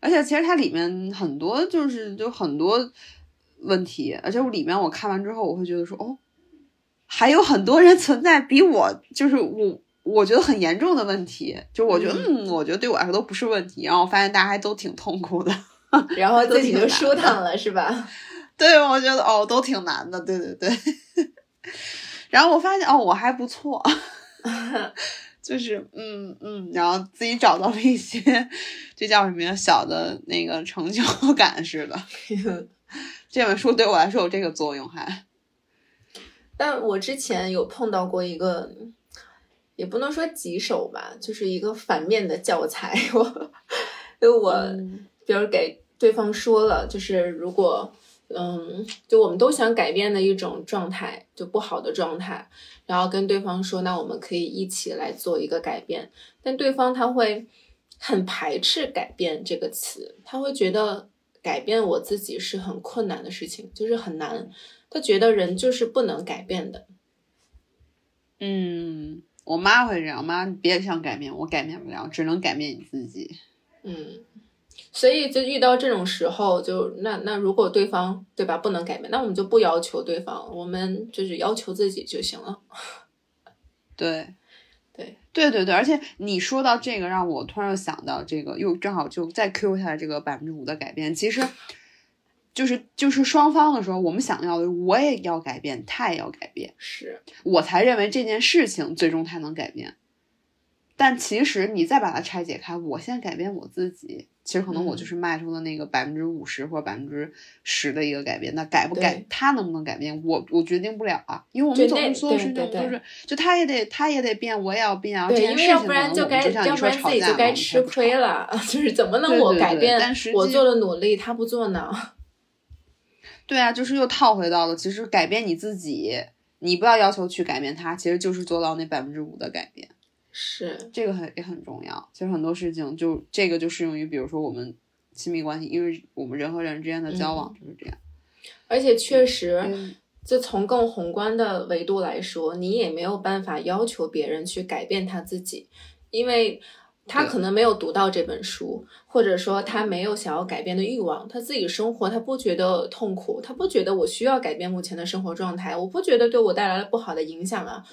而且其实它里面很多就是就很多问题，而且我里面我看完之后，我会觉得说，哦，还有很多人存在比我就是我我觉得很严重的问题，就我觉得嗯，我觉得对我来说都不是问题，然后我发现大家还都挺痛苦的。然后自己就舒坦了，是吧？对，我觉得哦，都挺难的，对对对。然后我发现哦，我还不错，就是嗯嗯，然后自己找到了一些，这叫什么呀？小的那个成就感似的。这本书对我来说有这个作用还，但我之前有碰到过一个，也不能说棘手吧，就是一个反面的教材。我，因为我，嗯比如给对方说了，就是如果，嗯，就我们都想改变的一种状态，就不好的状态，然后跟对方说，那我们可以一起来做一个改变，但对方他会很排斥“改变”这个词，他会觉得改变我自己是很困难的事情，就是很难。他觉得人就是不能改变的。嗯，我妈会这样，我妈你别想改变，我改变不了，只能改变你自己。嗯，所以就遇到这种时候，就那那如果对方对吧？不能改变，那我们就不要求对方，我们就是要求自己就行了。对，对，对对对，而且你说到这个，让我突然又想到这个，又正好就再 Q 一下这个百分之五的改变，其实就是就是双方的时候，我们想要的，我也要改变，他也要改变，是，我才认为这件事情最终他能改变。但其实你再把它拆解开，我先改变我自己，其实可能我嗯就是迈出了那个百分之五十或者百分之十的一个改变。那改不改，他能不能改变，我我决定不了啊，因为我们总是所有对对对事情都是，就他也得他也得变，我也要变啊。这对，件事情不能然就该，要不然自己就该吃亏了。就是怎么能我改变但是，我做了努力，他不做呢？对啊，就是又套回到了，其实改变你自己，你不要要求去改变他，其实就是做到那百分之五的改变，是，这个很也很重要。其实很多事情就这个就适用于，比如说我们亲密关系，因为我们人和人之间的交往就是这样。而且确实，嗯就从更宏观的维度来说，你也没有办法要求别人去改变他自己，因为他可能没有读到这本书，或者说他没有想要改变的欲望，他自己生活他不觉得痛苦，他不觉得我需要改变目前的生活状态，我不觉得对我带来了不好的影响啊，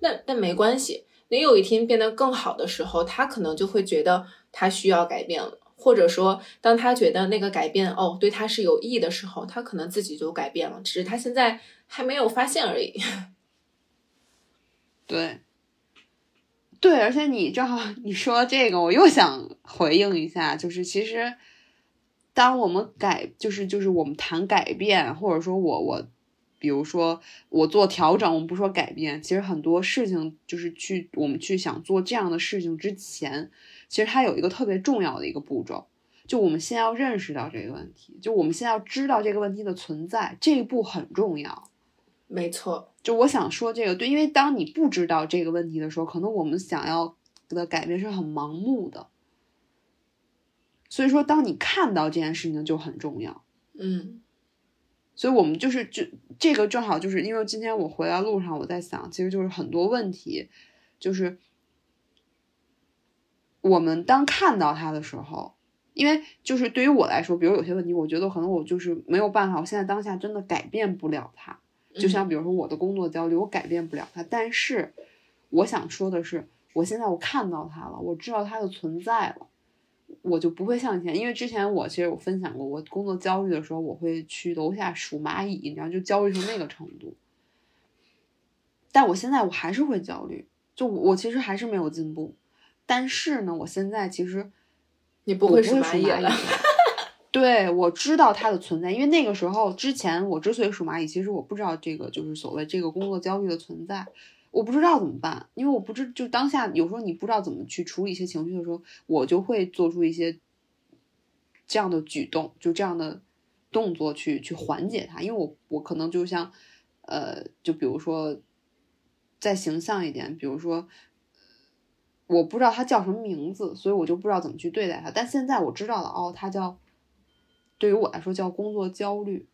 那那没关系，你有一天变得更好的时候，他可能就会觉得他需要改变了。或者说，当他觉得那个改变哦对他是有益的时候，他可能自己就改变了，只是他现在还没有发现而已。对，对，而且你正好你说这个，我又想回应一下，就是其实，当我们改，就是就是我们谈改变，或者说我我，比如说我做调整，我们不说改变，其实很多事情就是去我们去想做这样的事情之前，其实它有一个特别重要的一个步骤。就我们先要认识到这个问题，就我们先要知道这个问题的存在，这一步很重要。没错，就我想说这个对，因为当你不知道这个问题的时候，可能我们想要的改变是很盲目的。所以说，当你看到这件事情就很重要。嗯所以我们就是就这个正好就是因为今天我回来路上我在想，其实就是很多问题，就是我们当看到它的时候，因为就是对于我来说，比如有些问题，我觉得可能我就是没有办法，我现在当下真的改变不了它。就像比如说我的工作焦虑，我改变不了它，但是我想说的是，我现在我看到它了，我知道它的存在了，我就不会像以前，因为之前我其实有分享过，我工作焦虑的时候，我会去楼下数蚂蚁，你知道，就焦虑成那个程度。但我现在我还是会焦虑，就我我其实还是没有进步，但是呢，我现在其实你不会数蚂蚁蚂蚁了。对，我知道它的存在，因为那个时候之前我之所以数蚂蚁，其实我不知道这个就是所谓这个工作焦虑的存在，我不知道怎么办，因为我不知就当下有时候你不知道怎么去处理一些情绪的时候，我就会做出一些这样的举动，就这样的动作去去缓解它，因为我我可能就像呃，就比如说再形象一点，比如说。我不知道他叫什么名字，所以我就不知道怎么去对待他。但现在我知道了，哦，他叫对于我来说叫工作焦虑。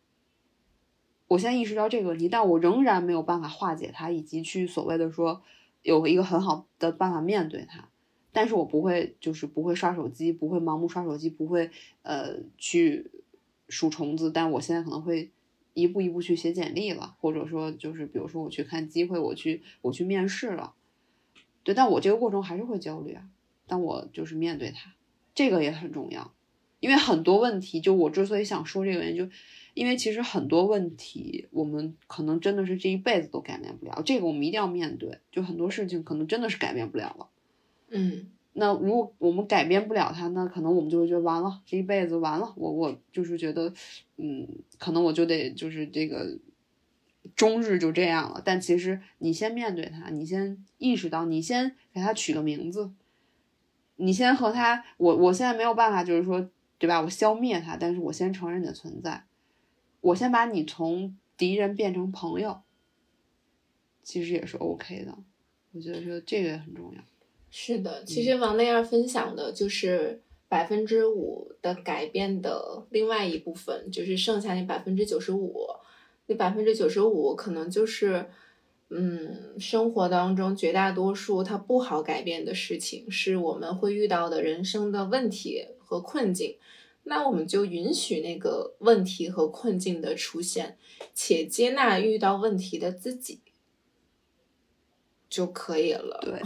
我现在意识到这个问题，但我仍然没有办法化解它，以及去所谓的说有一个很好的办法面对它。但是我不会，就是不会刷手机，不会盲目刷手机，不会呃去数虫子。但我现在可能会一步一步去写简历了，或者说就是比如说我去看机会，我去我去面试了。对，但我这个过程还是会焦虑啊。但我就是面对它，这个也很重要。因为很多问题，就我之所以想说这个原因，就因为其实很多问题，我们可能真的是这一辈子都改变不了，这个我们一定要面对。就很多事情可能真的是改变不了了。嗯那如果我们改变不了它，那可能我们就会觉得完了，这一辈子完了。我我就是觉得，嗯，可能我就得就是这个终日就这样了。但其实你先面对它，你先意识到，你先给它取个名字，你先和它，我我现在没有办法，就是说，对吧？我消灭它，但是我先承认你的存在，我先把你从敌人变成朋友，其实也是 OK 的。我觉得说这个也很重要。是的，其实王那样分享的就是百分之五的改变的另外一部分，就是剩下那百分之九十五，那百分之九十五可能就是，嗯，生活当中绝大多数它不好改变的事情，是我们会遇到的人生的问题和困境。那我们就允许那个问题和困境的出现，且接纳遇到问题的自己就可以了。对，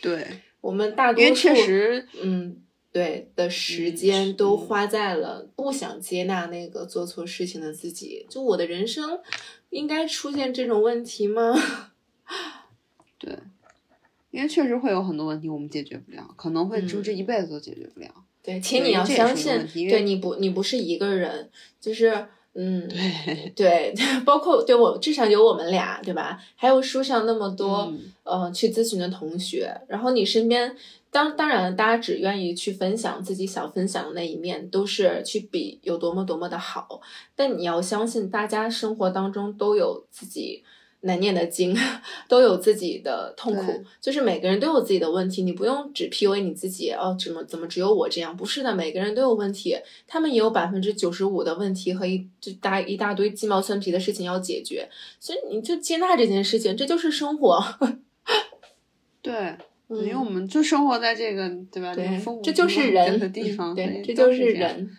对，我们大多数因为确实，嗯，对的时嗯间都嗯花在了不想接纳那个做错事情的自己。就我的人生应该出现这种问题吗？对，因为确实会有很多问题我们解决不了，可能会就嗯这一辈子都解决不了。对，请你要相信对你不你不是一个人，就是嗯，对，对，包括对我至少有我们俩，对吧？还有书上那么多、嗯呃去咨询的同学，然后你身边当当然了，大家只愿意去分享自己想分享的那一面，都是去比有多么多么的好。但你要相信，大家生活当中都有自己难念的经，都有自己的痛苦，就是每个人都有自己的问题，你不用只 PUA 你自己哦，怎么怎么只有我这样？不是的，每个人都有问题，他们也有百分之九十五的问题和一就大一大堆鸡毛蒜皮的事情要解决，所以你就接纳这件事情，这就是生活。对，因为嗯我们就生活在这个对吧？这就是人的地方，嗯对这就是。人。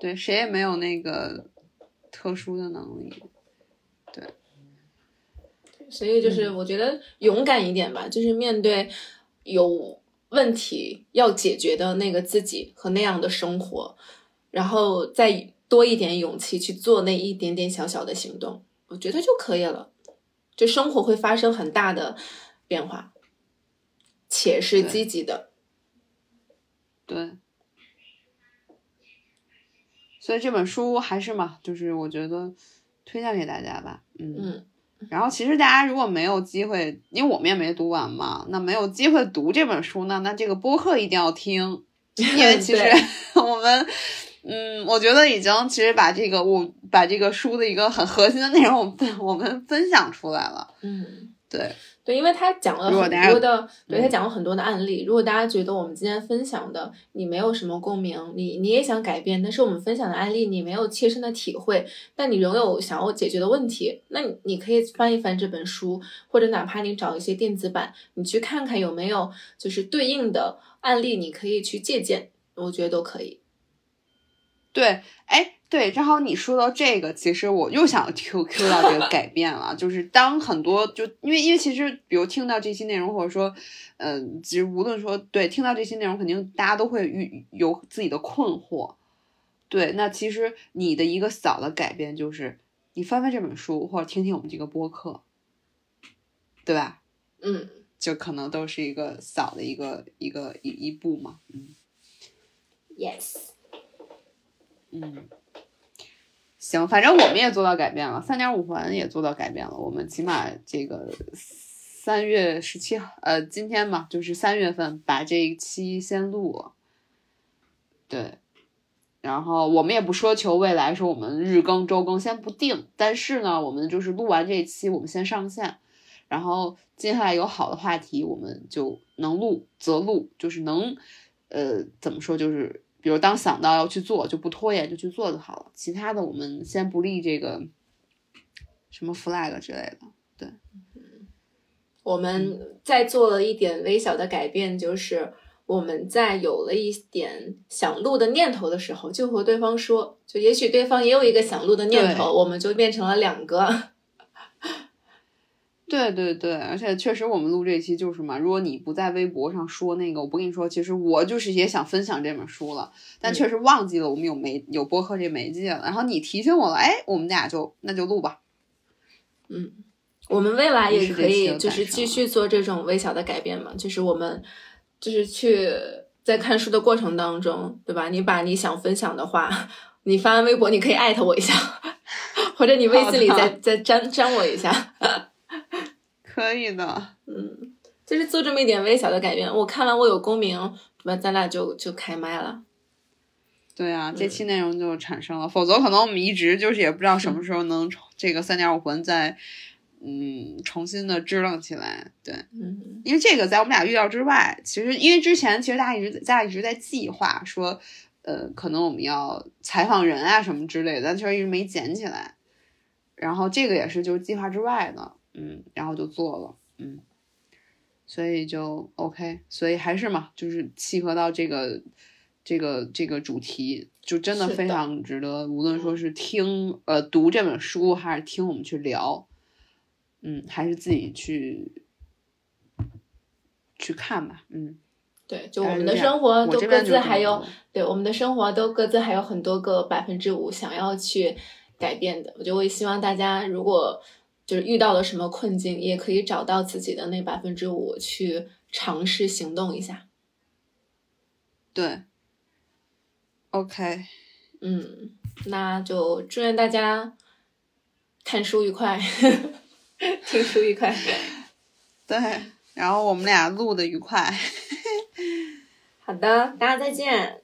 对，谁也没有那个特殊的能力。所以嗯就是我觉得勇敢一点吧，就是面对有问题要解决的那个自己和那样的生活，然后再多一点勇气去做那一点点小小的行动，我觉得就可以了。就生活会发生很大的变化，且是积极的。对，所以这本书还是嘛，就是我觉得推荐给大家吧。嗯。嗯，然后其实大家如果没有机会，因为我们也没读完嘛，那没有机会读这本书呢，那这个播客一定要听，因为其实 我们，嗯，我觉得已经其实把这个我把这个书的一个很核心的内容，我们我们分享出来了。嗯。对，对，因为他讲了很多的，对嗯他讲了很多的案例。如果大家觉得我们今天分享的你没有什么共鸣，你你也想改变，但是我们分享的案例你没有切身的体会，但你仍有想要解决的问题，那你你可以翻一翻这本书，或者哪怕你找一些电子版，你去看看有没有就是对应的案例，你可以去借鉴，我觉得都可以。对，哎，对，正好你说到这个，其实我又想 Q Q 到这个改 变了，就是当很多就因为因为其实比如听到这期内容，或者说，嗯、其实无论说对听到这些内容，肯定大家都会遇有自己的困惑。对，那其实你的一个小的改变就是你翻翻这本书，或者听听我们这个播客，对吧？嗯，就可能都是一个小的一个一个一一步嘛，嗯。Yes，嗯，行，反正我们也做到改变了，三点五环也做到改变了。我们起码这个三月十七号，呃，今天嘛，就是三月份把这一期先录，对。然后我们也不奢求未来说我们日更周更，先不定。但是呢，我们就是录完这一期，我们先上线，然后接下来有好的话题，我们就能录则录，就是能，呃，怎么说，就是比如当想到要去做，就不拖延，就去做就好了。其他的我们先不立这个什么 flag 之类的。对我们在做了一点微小的改变，就是我们在有了一点想录的念头的时候，就和对方说，就也许对方也有一个想录的念头，我们就变成了两个。对对对，而且确实我们录这期就是嘛，如果你不在微博上说那个，我不跟你说，其实我就是也想分享这本书了，但确实忘记了我们有媒有播客这媒介了，然后你提醒我了，哎，我们俩就那就录吧。嗯，我们未来也可以就是继续做这种微小的改变嘛，就是我们就是去在看书的过程当中，对吧？你把你想分享的话，你发完微博，你可以艾特我一下，或者你微信里再再粘粘我一下。可以的，嗯，就是做这么一点微小的改变。我看完我有共鸣，对吧？咱俩就就开麦了。对啊，这期内容就产生了，否则可能我们一直就是也不知道什么时候能这个三点五环再嗯重新的支棱起来。对，嗯因为这个在我们俩预料之外。其实因为之前其实大家一直大家一直在计划说，呃，可能我们要采访人啊什么之类的，但其实一直没捡起来。然后这个也是就是计划之外的，嗯，然后就做了，嗯，所以就 OK，所以还是嘛，就是契合到这个这个这个主题，就真的非常值得，无论说是听呃读这本书，还是听我们去聊，嗯，还是自己去去看吧，嗯，对，就我们的生活都各自还有对我们的生活都各自还有很多个百分之五想要去改变的。我就会希望大家如果就是遇到了什么困境，也可以找到自己的那百分之五去尝试行动一下。对，OK，嗯，那就祝愿大家看书愉快，听书愉快。对，然后我们俩录的愉快。好的，大家再见。